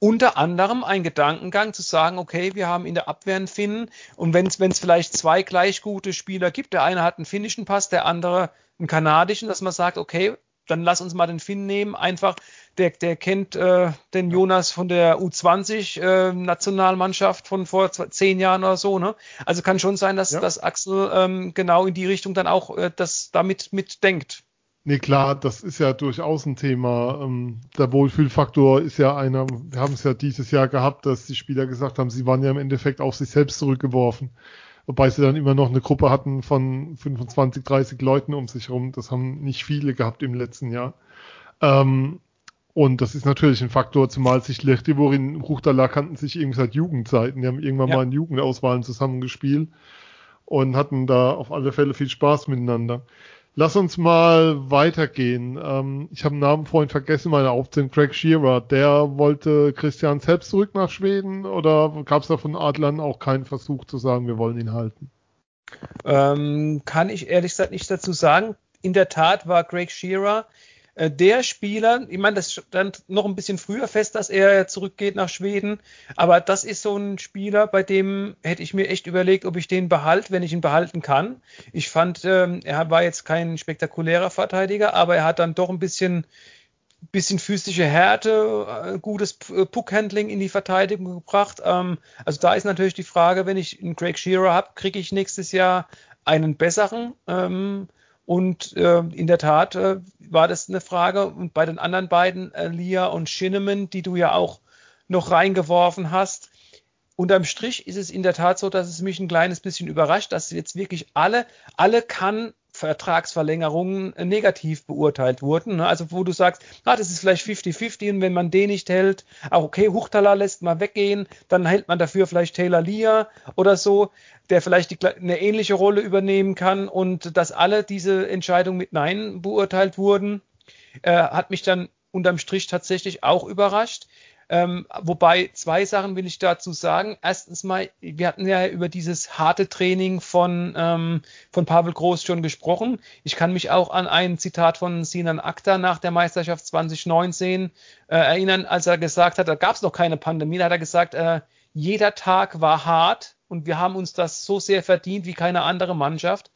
Unter anderem ein Gedankengang zu sagen, okay, wir haben in der Abwehr einen Finnen und wenn es vielleicht zwei gleich gute Spieler gibt, der eine hat einen finnischen Pass, der andere einen kanadischen, dass man sagt, okay, dann lass uns mal den Finn nehmen, einfach der, der kennt äh, den Jonas von der U20 äh, von vor zehn Jahren oder so. Ne? Also kann schon sein, dass, ja. dass Axel ähm, genau in die Richtung dann auch äh, das damit mitdenkt. Nee, klar, das ist ja durchaus ein Thema. Ähm, der Wohlfühlfaktor ist ja einer, wir haben es ja dieses Jahr gehabt, dass die Spieler gesagt haben, sie waren ja im Endeffekt auf sich selbst zurückgeworfen. Wobei sie dann immer noch eine Gruppe hatten von 25, 30 Leuten um sich herum. Das haben nicht viele gehabt im letzten Jahr. Ähm, und das ist natürlich ein Faktor, zumal sich Lechtivorin und Ruchtala kannten sich irgendwie seit Jugendzeiten. Die haben irgendwann ja. mal in Jugendauswahlen zusammengespielt und hatten da auf alle Fälle viel Spaß miteinander. Lass uns mal weitergehen. Ähm, ich habe einen Namen vorhin vergessen, meine Aufzählung, Craig Shearer. Der wollte Christian selbst zurück nach Schweden oder gab es da von Adlern auch keinen Versuch zu sagen, wir wollen ihn halten? Ähm, kann ich ehrlich gesagt nicht dazu sagen. In der Tat war Craig Shearer äh, der Spieler, ich meine, das stand noch ein bisschen früher fest, dass er zurückgeht nach Schweden, aber das ist so ein Spieler, bei dem hätte ich mir echt überlegt, ob ich den behalte, wenn ich ihn behalten kann. Ich fand, ähm, er war jetzt kein spektakulärer Verteidiger, aber er hat dann doch ein bisschen bisschen physische Härte, äh, gutes äh, Puckhandling in die Verteidigung gebracht. Ähm, also da ist natürlich die Frage, wenn ich einen Craig Shearer habe, kriege ich nächstes Jahr einen besseren. Und äh, in der Tat äh, war das eine Frage. Und bei den anderen beiden, äh, Lia und Shinneman, die du ja auch noch reingeworfen hast, unterm Strich ist es in der Tat so, dass es mich ein kleines bisschen überrascht, dass jetzt wirklich alle, alle kann Vertragsverlängerungen äh, negativ beurteilt wurden. Ne? Also wo du sagst, ah, das ist vielleicht 50-50 und wenn man den nicht hält, auch okay, Huchtala lässt mal weggehen, dann hält man dafür vielleicht Taylor Lear oder so, der vielleicht die, eine ähnliche Rolle übernehmen kann und dass alle diese Entscheidungen mit Nein beurteilt wurden, äh, hat mich dann unterm Strich tatsächlich auch überrascht. Ähm, wobei zwei Sachen will ich dazu sagen. Erstens mal, wir hatten ja über dieses harte Training von, ähm, von Pavel Groß schon gesprochen. Ich kann mich auch an ein Zitat von Sinan Akta nach der Meisterschaft 2019 äh, erinnern, als er gesagt hat, da gab es noch keine Pandemie, da hat er gesagt, äh, jeder Tag war hart und wir haben uns das so sehr verdient wie keine andere Mannschaft.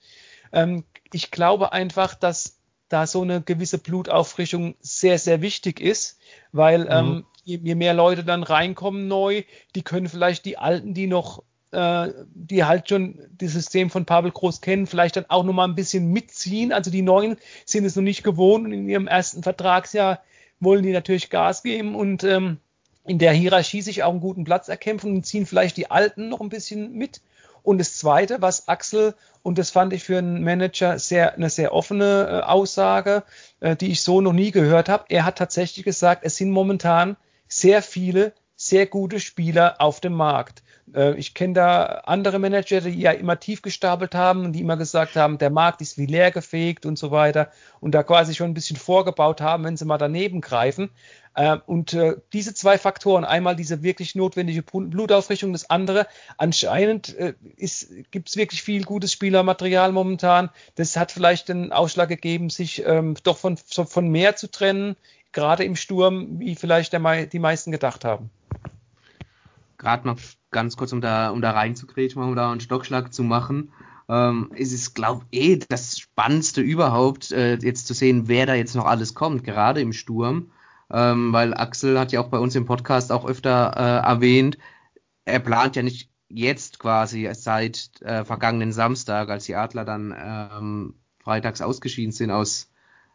Ähm, ich glaube einfach, dass da so eine gewisse Blutauffrischung sehr, sehr wichtig ist, weil mhm. ähm, je, je, mehr Leute dann reinkommen neu, die können vielleicht die Alten, die noch, äh, die halt schon das System von Pavel Groß kennen, vielleicht dann auch nochmal ein bisschen mitziehen. Also die Neuen sind es noch nicht gewohnt und in ihrem ersten Vertragsjahr wollen die natürlich Gas geben und ähm, in der Hierarchie sich auch einen guten Platz erkämpfen und ziehen vielleicht die Alten noch ein bisschen mit. Und das Zweite, was Axel, und das fand ich für einen Manager sehr, eine sehr offene äh, Aussage, äh, die ich so noch nie gehört habe, er hat tatsächlich gesagt, es sind momentan sehr viele sehr gute Spieler auf dem Markt. Äh, ich kenne da andere Manager, die ja immer tief gestapelt haben und die immer gesagt haben, der Markt ist wie leer gefegt und so weiter und da quasi schon ein bisschen vorgebaut haben, wenn sie mal daneben greifen. Äh, und äh, diese zwei Faktoren, einmal diese wirklich notwendige Blutaufrichtung, das andere, anscheinend gibt es wirklich viel gutes Spielermaterial momentan. Das hat vielleicht den Ausschlag gegeben, sich ähm, doch von, von mehr zu trennen, gerade im Sturm, wie vielleicht der, die meisten gedacht haben. Gerade mal ganz kurz, um da, um da reinzugrätschen, um da einen Stockschlag zu machen. Ähm, es ist, glaube ich, eh das Spannendste überhaupt, äh, jetzt zu sehen, wer da jetzt noch alles kommt, gerade im Sturm ähm, weil Axel hat ja auch bei uns im Podcast auch öfter äh, erwähnt, er plant ja nicht jetzt quasi seit äh, vergangenen Samstag, als die Adler dann ähm, freitags ausgeschieden sind aus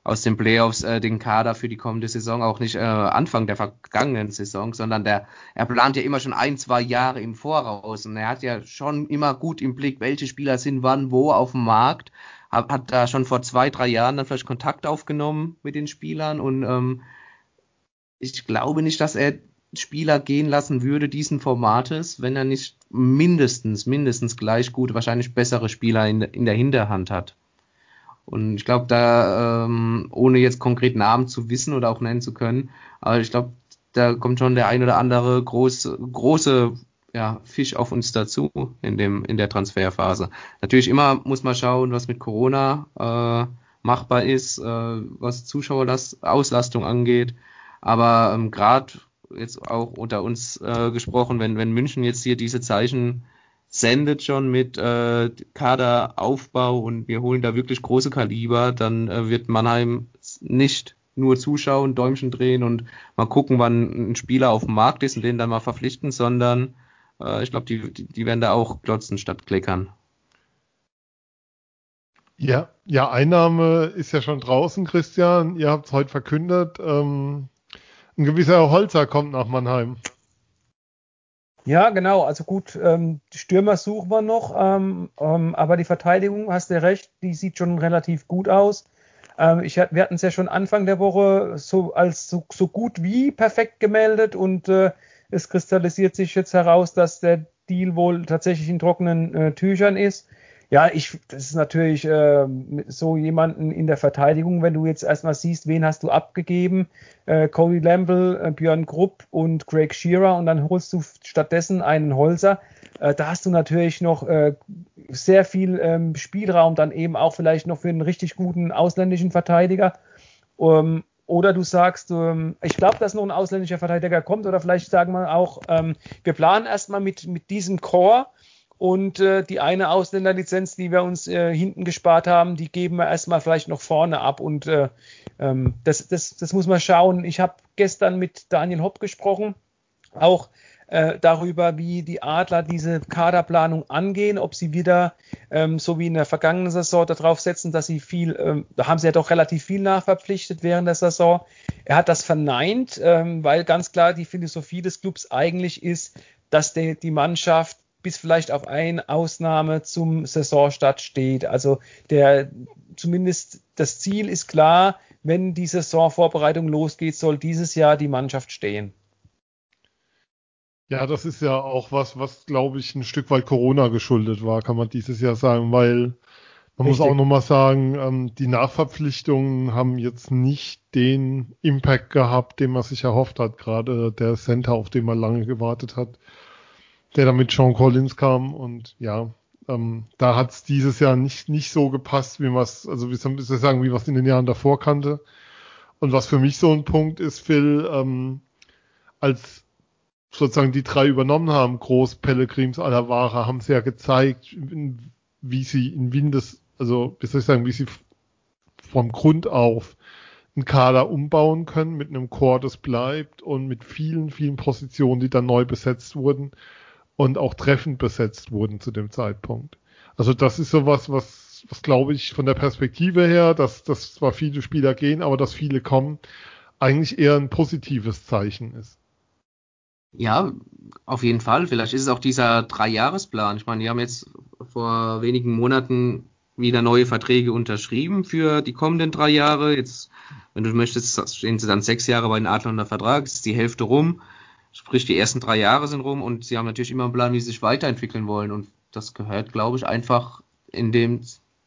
aus den Playoffs äh, den Kader für die kommende Saison, auch nicht äh, Anfang der vergangenen Saison, sondern der, er plant ja immer schon ein, zwei Jahre im Voraus. Und er hat ja schon immer gut im Blick, welche Spieler sind wann wo auf dem Markt, hat, hat da schon vor zwei, drei Jahren dann vielleicht Kontakt aufgenommen mit den Spielern. Und ähm, ich glaube nicht, dass er Spieler gehen lassen würde diesen Formates, wenn er nicht mindestens, mindestens gleich gut, wahrscheinlich bessere Spieler in, in der Hinterhand hat. Und ich glaube, da, ähm, ohne jetzt konkret Namen zu wissen oder auch nennen zu können, aber ich glaube, da kommt schon der ein oder andere große, große ja, Fisch auf uns dazu in dem, in der Transferphase. Natürlich immer muss man schauen, was mit Corona äh, machbar ist, äh, was Zuschauerauslastung angeht. Aber ähm, gerade jetzt auch unter uns äh, gesprochen, wenn, wenn München jetzt hier diese Zeichen sendet schon mit äh, Kaderaufbau und wir holen da wirklich große Kaliber, dann äh, wird Mannheim nicht nur zuschauen, Däumchen drehen und mal gucken, wann ein Spieler auf dem Markt ist und den dann mal verpflichten, sondern äh, ich glaube, die, die, die werden da auch glotzen statt kleckern. Ja, ja, Einnahme ist ja schon draußen, Christian. Ihr habt es heute verkündet. Ähm, ein gewisser Holzer kommt nach Mannheim. Ja, genau. Also gut, ähm, Stürmer suchen wir noch, ähm, ähm, aber die Verteidigung, hast du recht, die sieht schon relativ gut aus. Ähm, ich, wir hatten es ja schon Anfang der Woche so als so, so gut wie perfekt gemeldet und äh, es kristallisiert sich jetzt heraus, dass der Deal wohl tatsächlich in trockenen äh, Tüchern ist. Ja, ich, das ist natürlich äh, so jemanden in der Verteidigung, wenn du jetzt erstmal siehst, wen hast du abgegeben, äh, Cody Lamble, äh, Björn Grupp und Greg Shearer und dann holst du stattdessen einen Holzer. Äh, da hast du natürlich noch äh, sehr viel ähm, Spielraum dann eben auch vielleicht noch für einen richtig guten ausländischen Verteidiger. Um, oder du sagst, ähm, ich glaube, dass noch ein ausländischer Verteidiger kommt, oder vielleicht sagen wir auch, ähm, wir planen erstmal mit, mit diesem Core und äh, die eine Ausländerlizenz, die wir uns äh, hinten gespart haben, die geben wir erstmal vielleicht noch vorne ab. Und äh, ähm, das, das, das muss man schauen. Ich habe gestern mit Daniel Hopp gesprochen, auch äh, darüber, wie die Adler diese Kaderplanung angehen, ob sie wieder ähm, so wie in der vergangenen Saison darauf setzen, dass sie viel, ähm, da haben sie ja doch relativ viel nachverpflichtet während der Saison. Er hat das verneint, ähm, weil ganz klar die Philosophie des Clubs eigentlich ist, dass die, die Mannschaft bis vielleicht auf eine Ausnahme zum Saisonstart steht. Also der zumindest das Ziel ist klar, wenn die Saisonvorbereitung losgeht, soll dieses Jahr die Mannschaft stehen. Ja, das ist ja auch was, was glaube ich ein Stück weit Corona geschuldet war, kann man dieses Jahr sagen, weil man Richtig. muss auch nochmal sagen, ähm, die Nachverpflichtungen haben jetzt nicht den Impact gehabt, den man sich erhofft hat, gerade der Center, auf den man lange gewartet hat der dann mit Sean Collins kam und ja, ähm, da hat es dieses Jahr nicht, nicht so gepasst, wie man es, also wie soll ich sagen, wie es in den Jahren davor kannte. Und was für mich so ein Punkt ist, Phil, ähm, als sozusagen die drei übernommen haben, Groß, Pellegrims, Alavara, haben sie ja gezeigt, wie sie in Windes, also wie soll ich sagen, wie sie vom Grund auf einen Kader umbauen können mit einem Chor, das bleibt und mit vielen, vielen Positionen, die dann neu besetzt wurden und auch treffend besetzt wurden zu dem Zeitpunkt. Also das ist sowas, was, was glaube ich von der Perspektive her, dass, dass zwar viele Spieler gehen, aber dass viele kommen, eigentlich eher ein positives Zeichen ist. Ja, auf jeden Fall. Vielleicht ist es auch dieser Dreijahresplan. Ich meine, die haben jetzt vor wenigen Monaten wieder neue Verträge unterschrieben für die kommenden drei Jahre. Jetzt, wenn du möchtest, stehen sie dann sechs Jahre bei den Adlern unter Vertrag, ist die Hälfte rum Sprich, die ersten drei Jahre sind rum und sie haben natürlich immer einen Plan, wie sie sich weiterentwickeln wollen. Und das gehört, glaube ich, einfach in dem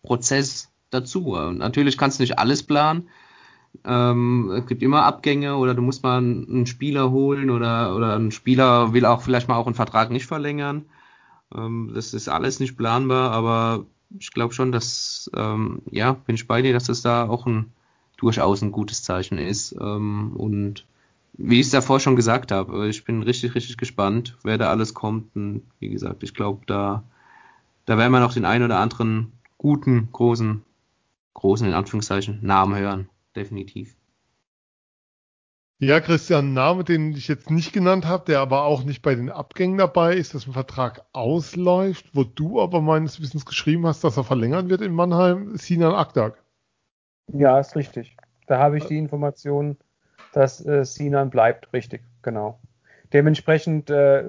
Prozess dazu. Und natürlich kannst du nicht alles planen. Ähm, es gibt immer Abgänge oder du musst mal einen Spieler holen oder, oder ein Spieler will auch vielleicht mal auch einen Vertrag nicht verlängern. Ähm, das ist alles nicht planbar, aber ich glaube schon, dass, ähm, ja, bin ich bei dir, dass das da auch ein durchaus ein gutes Zeichen ist. Ähm, und wie ich es davor schon gesagt habe, ich bin richtig, richtig gespannt, wer da alles kommt. Und wie gesagt, ich glaube, da, da werden wir noch den einen oder anderen guten, großen, großen, in Anführungszeichen, Namen hören. Definitiv. Ja, Christian, ein Name, den ich jetzt nicht genannt habe, der aber auch nicht bei den Abgängen dabei ist, dass ein Vertrag ausläuft, wo du aber meines Wissens geschrieben hast, dass er verlängern wird in Mannheim, Sinan Akdag. Ja, ist richtig. Da habe ich die Information, dass äh, Sinan bleibt, richtig, genau. Dementsprechend äh,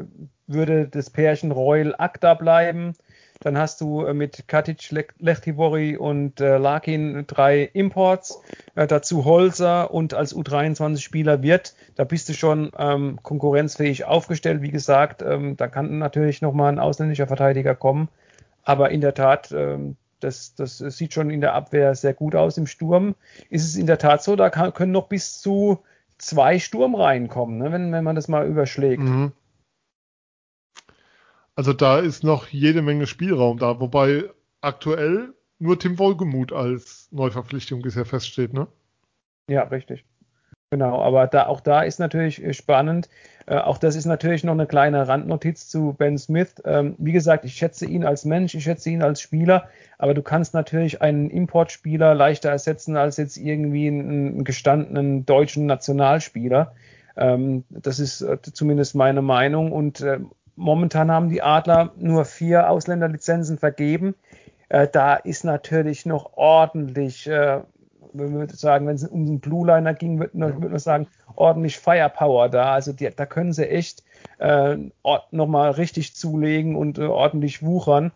würde das Pärchen Royal Akta bleiben. Dann hast du äh, mit Katic, Lechtivori und äh, Larkin drei Imports, äh, dazu Holzer und als U23-Spieler wird. Da bist du schon ähm, konkurrenzfähig aufgestellt. Wie gesagt, ähm, da kann natürlich nochmal ein ausländischer Verteidiger kommen. Aber in der Tat, ähm, das, das sieht schon in der Abwehr sehr gut aus. Im Sturm ist es in der Tat so, da kann, können noch bis zu zwei Sturm reinkommen, ne, wenn, wenn man das mal überschlägt. Mhm. Also da ist noch jede Menge Spielraum da, wobei aktuell nur Tim Wohlgemuth als Neuverpflichtung bisher feststeht, ne? Ja, richtig. Genau, aber da, auch da ist natürlich äh, spannend. Äh, auch das ist natürlich noch eine kleine Randnotiz zu Ben Smith. Ähm, wie gesagt, ich schätze ihn als Mensch, ich schätze ihn als Spieler, aber du kannst natürlich einen Importspieler leichter ersetzen als jetzt irgendwie einen, gestandenen deutschen Nationalspieler. Ähm, das ist äh, zumindest meine Meinung und äh, Momentan haben die Adler nur vier Ausländerlizenzen vergeben. Äh, da ist natürlich noch ordentlich, wenn wir sagen, wenn es um den Blue Liner ging, würde würd man sagen, ordentlich Firepower da. Also die, da können sie echt äh, nochmal richtig zulegen und äh, ordentlich wuchern.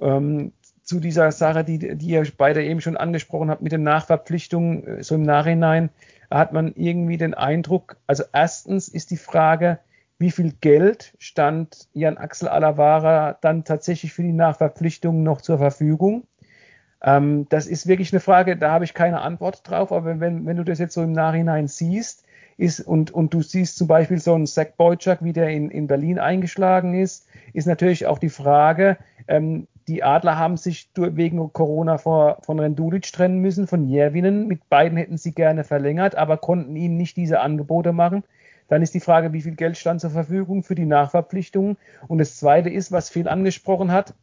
Ähm, zu dieser Sache, die, die ihr beide eben schon angesprochen habt mit den Nachverpflichtungen, äh, so im Nachhinein hat man irgendwie den Eindruck, also erstens ist die Frage, wie viel Geld stand Jan Axel Alavara dann tatsächlich für die Nachverpflichtungen noch zur Verfügung? Ähm, das ist wirklich eine Frage, da habe ich keine Antwort drauf, aber wenn, wenn du das jetzt so im Nachhinein siehst, ist, und, und du siehst zum Beispiel so einen Zach Boyczak, wie der in, in Berlin eingeschlagen ist, ist natürlich auch die Frage, ähm, die Adler haben sich wegen Corona vor, von Rendulic trennen müssen, von Jervinen. Mit beiden hätten sie gerne verlängert, aber konnten ihnen nicht diese Angebote machen. Dann ist die Frage, wie viel Geld stand zur Verfügung für die Nachverpflichtungen. Und das Zweite ist, was Phil angesprochen hat.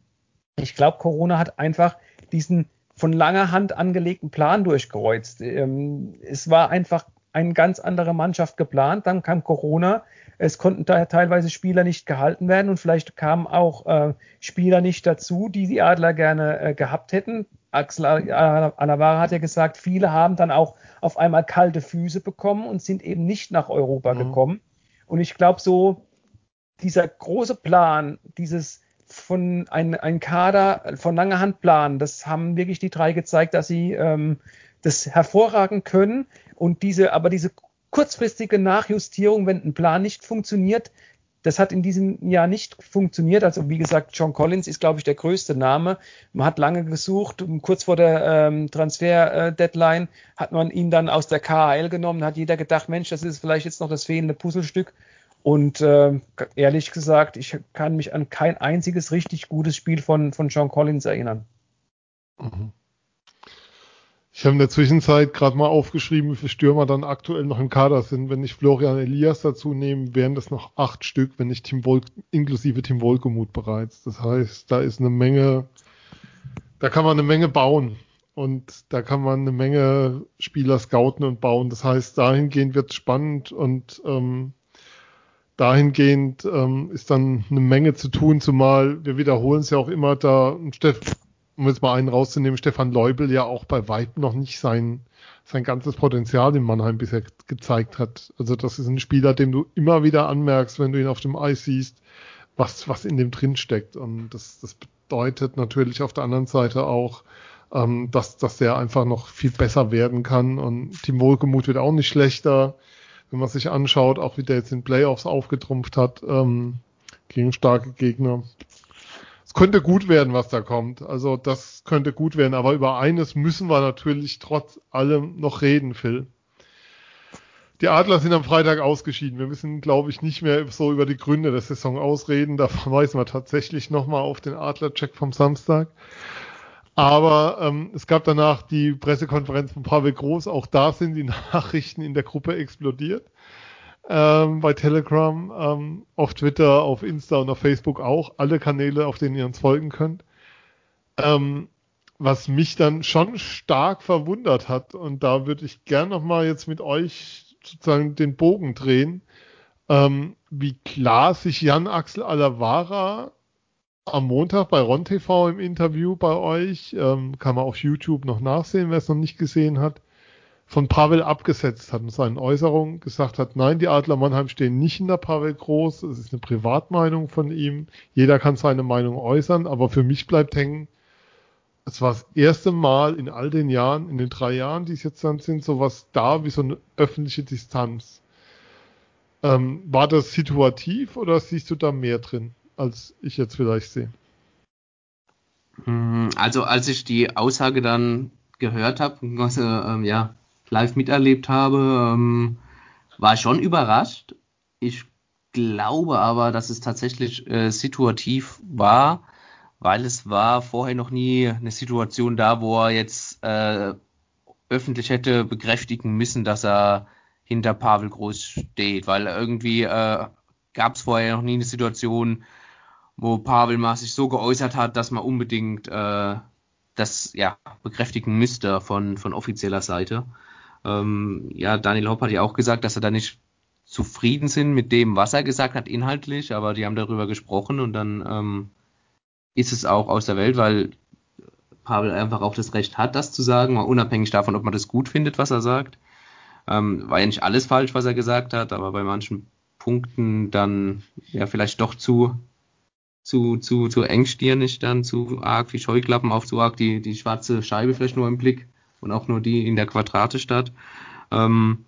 Ich glaube, Corona hat einfach diesen von langer Hand angelegten Plan durchgekreuzt. Ähm, es war einfach eine ganz andere Mannschaft geplant. Dann kam Corona. Es konnten da teilweise Spieler nicht gehalten werden und vielleicht kamen auch äh, Spieler nicht dazu, die die Adler gerne äh, gehabt hätten. Axel Alavara hat ja gesagt, viele haben dann auch auf einmal kalte Füße bekommen und sind eben nicht nach Europa mhm. gekommen. Und ich glaube, so dieser große Plan, dieses von ein, ein Kader von langer Hand planen, das haben wirklich die drei gezeigt, dass sie ähm, das hervorragend können. Und diese, aber diese kurzfristige Nachjustierung, wenn ein Plan nicht funktioniert, das hat in diesem Jahr nicht funktioniert. Also wie gesagt, John Collins ist, glaube ich, der größte Name. Man hat lange gesucht. Kurz vor der ähm, Transfer-Deadline hat man ihn dann aus der KHL genommen. Hat jeder gedacht, Mensch, das ist vielleicht jetzt noch das fehlende Puzzlestück. Und äh, ehrlich gesagt, ich kann mich an kein einziges richtig gutes Spiel von, von John Collins erinnern. Mhm. Ich habe in der Zwischenzeit gerade mal aufgeschrieben, wie viele Stürmer dann aktuell noch im Kader sind. Wenn ich Florian Elias dazu nehme, wären das noch acht Stück, wenn nicht Tim Wolk, inklusive Tim Wolkemuth bereits. Das heißt, da ist eine Menge, da kann man eine Menge bauen. Und da kann man eine Menge Spieler scouten und bauen. Das heißt, dahingehend wird es spannend und ähm, dahingehend ähm, ist dann eine Menge zu tun, zumal wir wiederholen es ja auch immer da. Um jetzt mal einen rauszunehmen, Stefan Leubel ja auch bei weitem noch nicht sein, sein ganzes Potenzial in Mannheim bisher gezeigt hat. Also das ist ein Spieler, dem du immer wieder anmerkst, wenn du ihn auf dem Eis siehst, was, was in dem drin steckt. Und das, das bedeutet natürlich auf der anderen Seite auch, ähm, dass, dass der einfach noch viel besser werden kann. Und Tim Wohlgemuth wird auch nicht schlechter. Wenn man sich anschaut, auch wie der jetzt in Playoffs aufgetrumpft hat, ähm, gegen starke Gegner. Es könnte gut werden, was da kommt. Also das könnte gut werden. Aber über eines müssen wir natürlich trotz allem noch reden, Phil. Die Adler sind am Freitag ausgeschieden. Wir müssen, glaube ich, nicht mehr so über die Gründe der Saison ausreden. Da verweisen wir tatsächlich nochmal auf den Adler-Check vom Samstag. Aber ähm, es gab danach die Pressekonferenz von Pavel Groß. Auch da sind die Nachrichten in der Gruppe explodiert. Ähm, bei Telegram, ähm, auf Twitter, auf Insta und auf Facebook auch. Alle Kanäle, auf denen ihr uns folgen könnt. Ähm, was mich dann schon stark verwundert hat. Und da würde ich gern nochmal jetzt mit euch sozusagen den Bogen drehen, ähm, wie klar sich Jan Axel Alavara am Montag bei Ron TV im Interview bei euch, ähm, kann man auf YouTube noch nachsehen, wer es noch nicht gesehen hat, von Pavel abgesetzt hat und seinen Äußerungen gesagt hat, nein, die Adler Mannheim stehen nicht in der Pavel groß, es ist eine Privatmeinung von ihm, jeder kann seine Meinung äußern, aber für mich bleibt hängen, es war das erste Mal in all den Jahren, in den drei Jahren, die es jetzt dann sind, sowas da wie so eine öffentliche Distanz. Ähm, war das situativ oder siehst du da mehr drin, als ich jetzt vielleicht sehe? Mm, also als ich die Aussage dann gehört habe, äh, ähm, ja live miterlebt habe, ähm, war ich schon überrascht. Ich glaube aber, dass es tatsächlich äh, situativ war weil es war vorher noch nie eine Situation da, wo er jetzt äh, öffentlich hätte bekräftigen müssen, dass er hinter Pavel Groß steht, weil irgendwie äh, gab es vorher noch nie eine Situation, wo Pavel mal sich so geäußert hat, dass man unbedingt äh, das ja bekräftigen müsste von, von offizieller Seite. Ähm, ja, Daniel Hopp hat ja auch gesagt, dass er da nicht zufrieden sind mit dem, was er gesagt hat inhaltlich, aber die haben darüber gesprochen und dann ähm, ist es auch aus der Welt, weil Pavel einfach auch das Recht hat, das zu sagen, mal unabhängig davon, ob man das gut findet, was er sagt. Ähm, war ja nicht alles falsch, was er gesagt hat, aber bei manchen Punkten dann ja vielleicht doch zu zu, zu, zu engstirnig dann, zu arg wie Scheuklappen auf, zu arg die, die schwarze Scheibe vielleicht nur im Blick und auch nur die in der Quadrate statt. Ähm,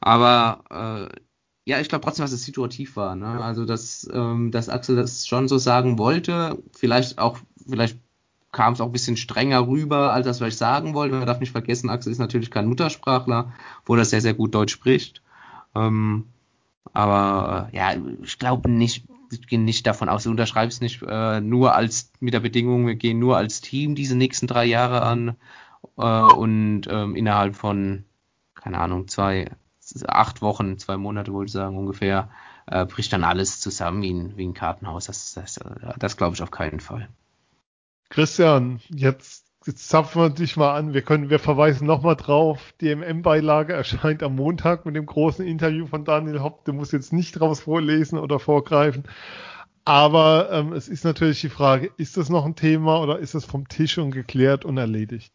aber äh, ja, ich glaube trotzdem, dass es situativ war. Ne? Also, dass, ähm, dass Axel das schon so sagen wollte. Vielleicht auch, vielleicht kam es auch ein bisschen strenger rüber, als es vielleicht sagen wollte. Man darf nicht vergessen, Axel ist natürlich kein Muttersprachler, wo er sehr, sehr gut Deutsch spricht. Ähm, aber ja, ich glaube nicht, ich gehe nicht davon aus, du unterschreibst nicht äh, nur als mit der Bedingung, wir gehen nur als Team diese nächsten drei Jahre an äh, und ähm, innerhalb von, keine Ahnung, zwei, acht Wochen, zwei Monate wollte ich sagen ungefähr, äh, bricht dann alles zusammen wie ein, wie ein Kartenhaus. Das, das, das glaube ich auf keinen Fall. Christian, jetzt, jetzt zapfen wir dich mal an. Wir können, wir verweisen nochmal drauf. Die MM-Beilage erscheint am Montag mit dem großen Interview von Daniel Hopp. Du musst jetzt nicht draus vorlesen oder vorgreifen. Aber ähm, es ist natürlich die Frage, ist das noch ein Thema oder ist es vom Tisch und geklärt und erledigt?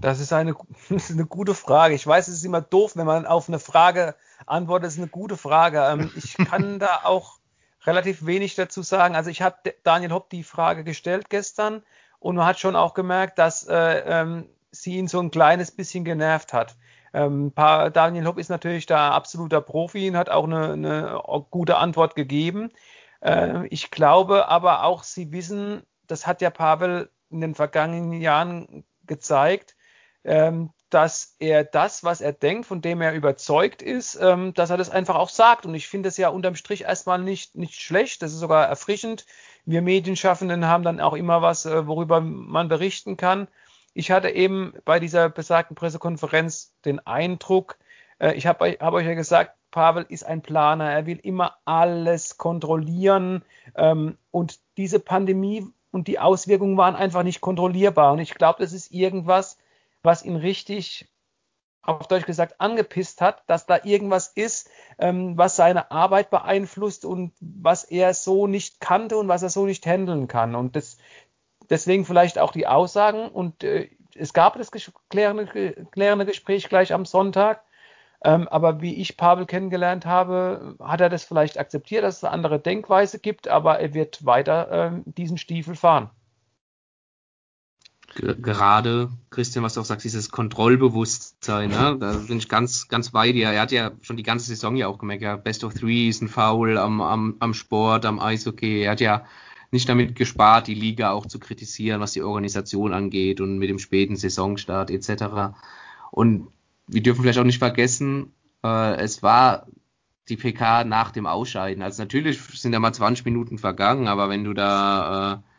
Das ist, eine, das ist eine gute Frage. Ich weiß, es ist immer doof, wenn man auf eine Frage antwortet. Das ist eine gute Frage. Ähm, ich kann da auch relativ wenig dazu sagen. Also ich habe Daniel Hopp die Frage gestellt gestern und man hat schon auch gemerkt, dass äh, ähm, sie ihn so ein kleines bisschen genervt hat. Ähm, Daniel Hopp ist natürlich da absoluter Profi und hat auch eine, eine gute Antwort gegeben. Äh, ich glaube aber auch, sie wissen, das hat ja Pavel in den vergangenen Jahren gezeigt, ähm, dass er das, was er denkt, von dem er überzeugt ist, ähm, dass er das einfach auch sagt. Und ich finde es ja unterm Strich erstmal nicht, nicht schlecht, das ist sogar erfrischend. Wir Medienschaffenden haben dann auch immer was, äh, worüber man berichten kann. Ich hatte eben bei dieser besagten Pressekonferenz den Eindruck, äh, ich habe hab euch ja gesagt, Pavel ist ein Planer, er will immer alles kontrollieren ähm, und diese Pandemie und die Auswirkungen waren einfach nicht kontrollierbar. Und ich glaube, das ist irgendwas, was ihn richtig, auf Deutsch gesagt, angepisst hat, dass da irgendwas ist, ähm, was seine Arbeit beeinflusst und was er so nicht kannte und was er so nicht handeln kann. Und das, deswegen vielleicht auch die Aussagen. Und äh, es gab das klärende, klärende Gespräch gleich am Sonntag. Ähm, aber wie ich Pavel kennengelernt habe, hat er das vielleicht akzeptiert, dass es eine andere Denkweise gibt, aber er wird weiter ähm, diesen Stiefel fahren. Gerade, Christian, was du auch sagst, dieses Kontrollbewusstsein, ne? da bin ich ganz, ganz bei dir. Er hat ja schon die ganze Saison ja auch gemerkt, ja, Best of Three ist ein Foul am, am, am Sport, am Eishockey. Er hat ja nicht damit gespart, die Liga auch zu kritisieren, was die Organisation angeht und mit dem späten Saisonstart etc. Und wir dürfen vielleicht auch nicht vergessen, äh, es war die PK nach dem Ausscheiden. Also natürlich sind da mal 20 Minuten vergangen, aber wenn du da äh,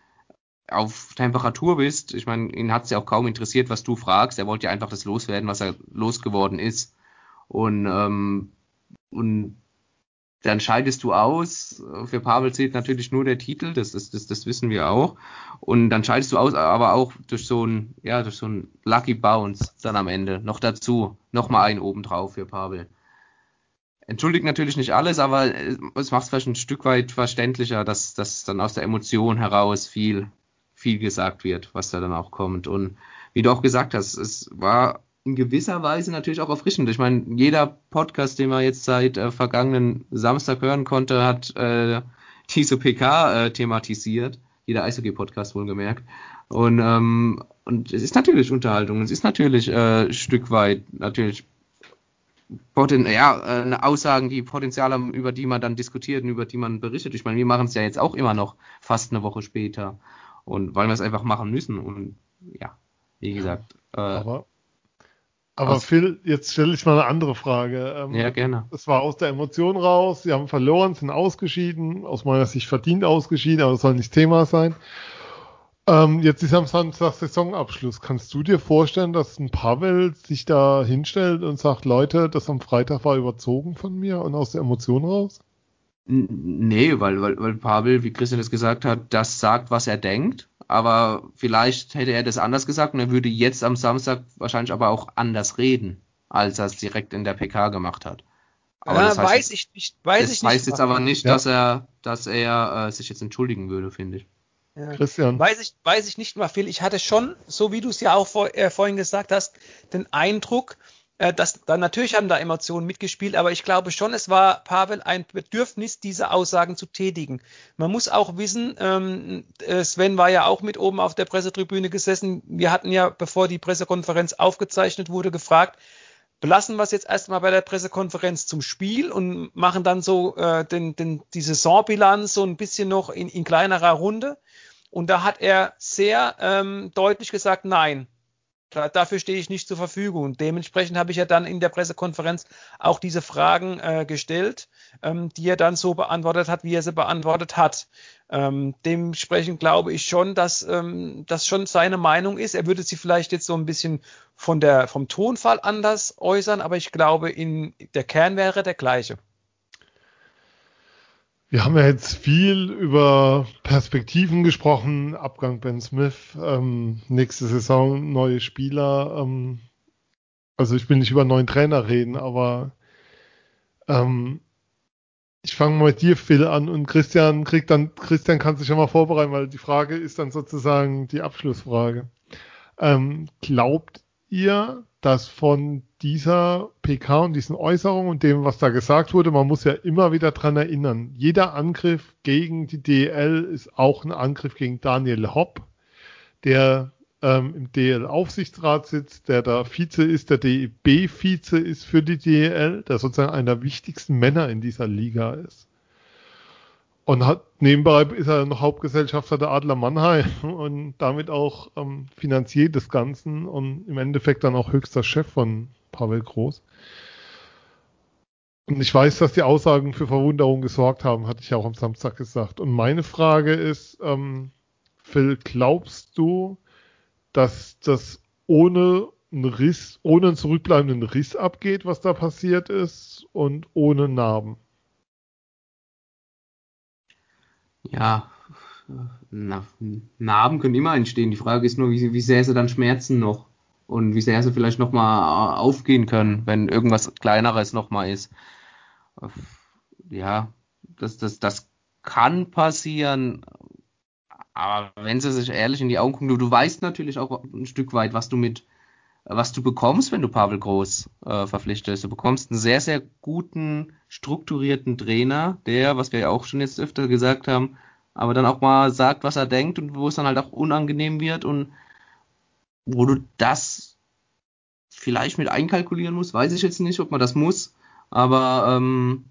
auf Temperatur bist, ich meine, ihn hat es ja auch kaum interessiert, was du fragst. Er wollte ja einfach das loswerden, was er losgeworden ist. Und, ähm, und dann scheidest du aus. Für Pavel zählt natürlich nur der Titel, das, ist, das, das wissen wir auch. Und dann scheidest du aus, aber auch durch so ein, ja, durch so ein Lucky Bounce dann am Ende. Noch dazu, noch mal einen obendrauf für Pavel. Entschuldigt natürlich nicht alles, aber es macht es vielleicht ein Stück weit verständlicher, dass, dass dann aus der Emotion heraus viel, viel gesagt wird, was da dann auch kommt. Und wie du auch gesagt hast, es war in gewisser Weise natürlich auch erfrischend. Ich meine, jeder Podcast, den man jetzt seit äh, vergangenen Samstag hören konnte, hat äh, diese PK äh, thematisiert. Jeder Eishockey-Podcast wohlgemerkt. Und, ähm, und es ist natürlich Unterhaltung. Es ist natürlich äh, Stück weit natürlich Poten ja, äh, Aussagen, die Potenzial haben, über die man dann diskutiert und über die man berichtet. Ich meine, wir machen es ja jetzt auch immer noch fast eine Woche später. Und weil wir es einfach machen müssen. Und ja, wie gesagt. Äh, Aber aber Phil, jetzt stelle ich mal eine andere Frage. Ähm, ja, gerne. Es war aus der Emotion raus, sie haben verloren, sind ausgeschieden, aus meiner Sicht verdient ausgeschieden, aber das soll nicht Thema sein. Ähm, jetzt ist am Samstag Saisonabschluss. Kannst du dir vorstellen, dass ein Pavel sich da hinstellt und sagt, Leute, das am Freitag war überzogen von mir und aus der Emotion raus? Nee, weil, weil, weil Pavel, wie Christian es gesagt hat, das sagt, was er denkt aber vielleicht hätte er das anders gesagt und er würde jetzt am Samstag wahrscheinlich aber auch anders reden, als er es direkt in der PK gemacht hat. Aber ja, das heißt, weiß ich nicht. Weiß das ich nicht, heißt jetzt aber nicht, ja. dass er, dass er äh, sich jetzt entschuldigen würde, finde ich. Ja. Christian. Weiß ich, weiß ich nicht mal viel. Ich hatte schon, so wie du es ja auch vor, äh, vorhin gesagt hast, den Eindruck, äh, das, dann natürlich haben da Emotionen mitgespielt, aber ich glaube schon, es war Pavel ein Bedürfnis, diese Aussagen zu tätigen. Man muss auch wissen, ähm, äh, Sven war ja auch mit oben auf der Pressetribüne gesessen. Wir hatten ja, bevor die Pressekonferenz aufgezeichnet wurde, gefragt, belassen wir es jetzt erstmal bei der Pressekonferenz zum Spiel und machen dann so äh, den, den, die Saisonbilanz so ein bisschen noch in, in kleinerer Runde. Und da hat er sehr ähm, deutlich gesagt, nein, dafür stehe ich nicht zur Verfügung. Und dementsprechend habe ich ja dann in der Pressekonferenz auch diese Fragen äh, gestellt, ähm, die er dann so beantwortet hat, wie er sie beantwortet hat. Ähm, dementsprechend glaube ich schon, dass ähm, das schon seine Meinung ist. Er würde sie vielleicht jetzt so ein bisschen von der, vom Tonfall anders äußern, aber ich glaube, in, der Kern wäre der gleiche. Wir haben ja jetzt viel über Perspektiven gesprochen, Abgang Ben Smith, ähm, nächste Saison neue Spieler. Ähm, also ich will nicht über neuen Trainer reden, aber ähm, ich fange mal mit dir, Phil, an und Christian kriegt dann, Christian kann sich ja mal vorbereiten, weil die Frage ist dann sozusagen die Abschlussfrage. Ähm, glaubt ihr, dass von dieser PK und diesen Äußerungen und dem, was da gesagt wurde, man muss ja immer wieder dran erinnern, jeder Angriff gegen die DL ist auch ein Angriff gegen Daniel Hopp, der ähm, im DL-Aufsichtsrat sitzt, der da Vize ist, der DEB-Vize ist für die DL, der sozusagen einer der wichtigsten Männer in dieser Liga ist. Und hat, nebenbei ist er noch Hauptgesellschafter der Adler Mannheim und damit auch ähm, Finanzier des Ganzen und im Endeffekt dann auch höchster Chef von Pavel Groß. Und ich weiß, dass die Aussagen für Verwunderung gesorgt haben, hatte ich auch am Samstag gesagt. Und meine Frage ist, ähm, Phil, glaubst du, dass das ohne einen Riss, ohne einen zurückbleibenden Riss abgeht, was da passiert ist und ohne Narben? Ja, na, Narben können immer entstehen. Die Frage ist nur, wie, wie sehr sie dann schmerzen noch und wie sehr sie vielleicht nochmal aufgehen können, wenn irgendwas Kleineres nochmal ist. Ja, das, das, das kann passieren, aber wenn sie sich ehrlich in die Augen gucken, du, du weißt natürlich auch ein Stück weit, was du mit, was du bekommst, wenn du Pavel Groß äh, verpflichtest. Du bekommst einen sehr, sehr guten, strukturierten Trainer, der, was wir ja auch schon jetzt öfter gesagt haben, aber dann auch mal sagt, was er denkt und wo es dann halt auch unangenehm wird und wo du das vielleicht mit einkalkulieren musst, weiß ich jetzt nicht, ob man das muss. Aber ähm,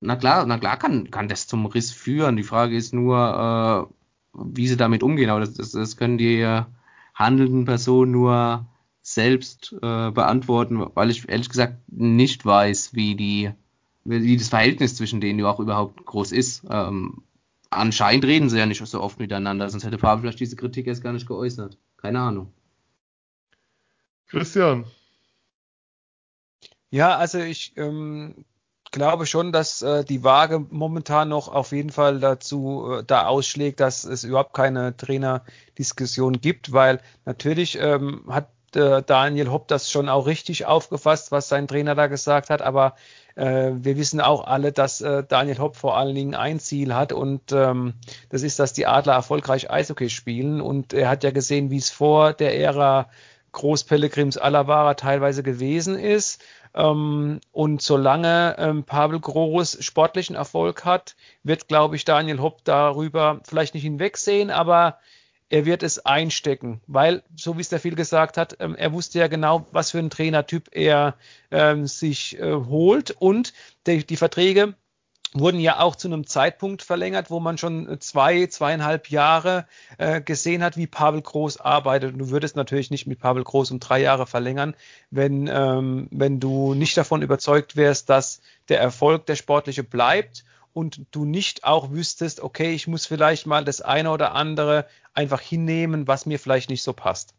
na klar, na klar kann, kann das zum Riss führen. Die Frage ist nur, äh, wie sie damit umgehen. Aber das, das, das können die handelnden Personen nur selbst äh, beantworten, weil ich ehrlich gesagt nicht weiß, wie die wie das Verhältnis zwischen denen auch überhaupt groß ist. Ähm, anscheinend reden sie ja nicht so oft miteinander, sonst hätte Pavel vielleicht diese Kritik erst gar nicht geäußert. Keine Ahnung. Christian. Ja, also ich ähm, glaube schon, dass äh, die Waage momentan noch auf jeden Fall dazu äh, da ausschlägt, dass es überhaupt keine Trainerdiskussion gibt, weil natürlich ähm, hat äh, Daniel Hopp das schon auch richtig aufgefasst, was sein Trainer da gesagt hat, aber äh, wir wissen auch alle, dass äh, Daniel Hopp vor allen Dingen ein Ziel hat und ähm, das ist, dass die Adler erfolgreich Eishockey spielen. Und er hat ja gesehen, wie es vor der Ära Groß Pellegrims Alavara teilweise gewesen ist. Ähm, und solange ähm, Pavel Groß sportlichen Erfolg hat, wird, glaube ich, Daniel Hopp darüber vielleicht nicht hinwegsehen, aber er wird es einstecken, weil, so wie es der viel gesagt hat, ähm, er wusste ja genau, was für ein Trainertyp er ähm, sich äh, holt und die, die Verträge wurden ja auch zu einem Zeitpunkt verlängert, wo man schon zwei, zweieinhalb Jahre äh, gesehen hat, wie Pavel Groß arbeitet. Du würdest natürlich nicht mit Pavel Groß um drei Jahre verlängern, wenn, ähm, wenn du nicht davon überzeugt wärst, dass der Erfolg der sportliche bleibt und du nicht auch wüsstest, okay, ich muss vielleicht mal das eine oder andere einfach hinnehmen, was mir vielleicht nicht so passt.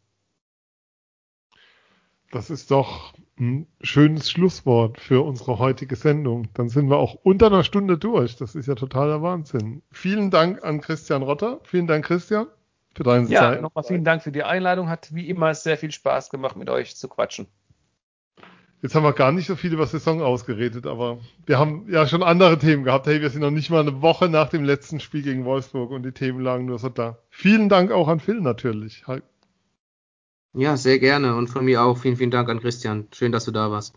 Das ist doch ein schönes Schlusswort für unsere heutige Sendung. Dann sind wir auch unter einer Stunde durch. Das ist ja totaler Wahnsinn. Vielen Dank an Christian Rotter. Vielen Dank, Christian, für deine ja, Zeit. Ja, nochmal vielen Dank für die Einladung. Hat wie immer sehr viel Spaß gemacht, mit euch zu quatschen. Jetzt haben wir gar nicht so viel über Saison ausgeredet, aber wir haben ja schon andere Themen gehabt. Hey, wir sind noch nicht mal eine Woche nach dem letzten Spiel gegen Wolfsburg und die Themen lagen nur so da. Vielen Dank auch an Phil natürlich. Ja, sehr gerne. Und von mir auch vielen, vielen Dank an Christian. Schön, dass du da warst.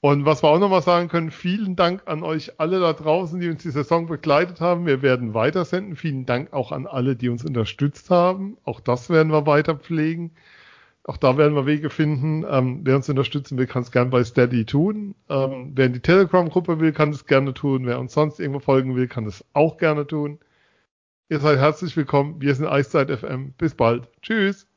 Und was wir auch noch mal sagen können, vielen Dank an euch alle da draußen, die uns die Saison begleitet haben. Wir werden weitersenden. Vielen Dank auch an alle, die uns unterstützt haben. Auch das werden wir weiter pflegen. Auch da werden wir Wege finden. Ähm, wer uns unterstützen will, kann es gerne bei Steady tun. Ähm, wer in die Telegram-Gruppe will, kann es gerne tun. Wer uns sonst irgendwo folgen will, kann es auch gerne tun. Ihr seid herzlich willkommen. Wir sind Eiszeit FM. Bis bald. Tschüss.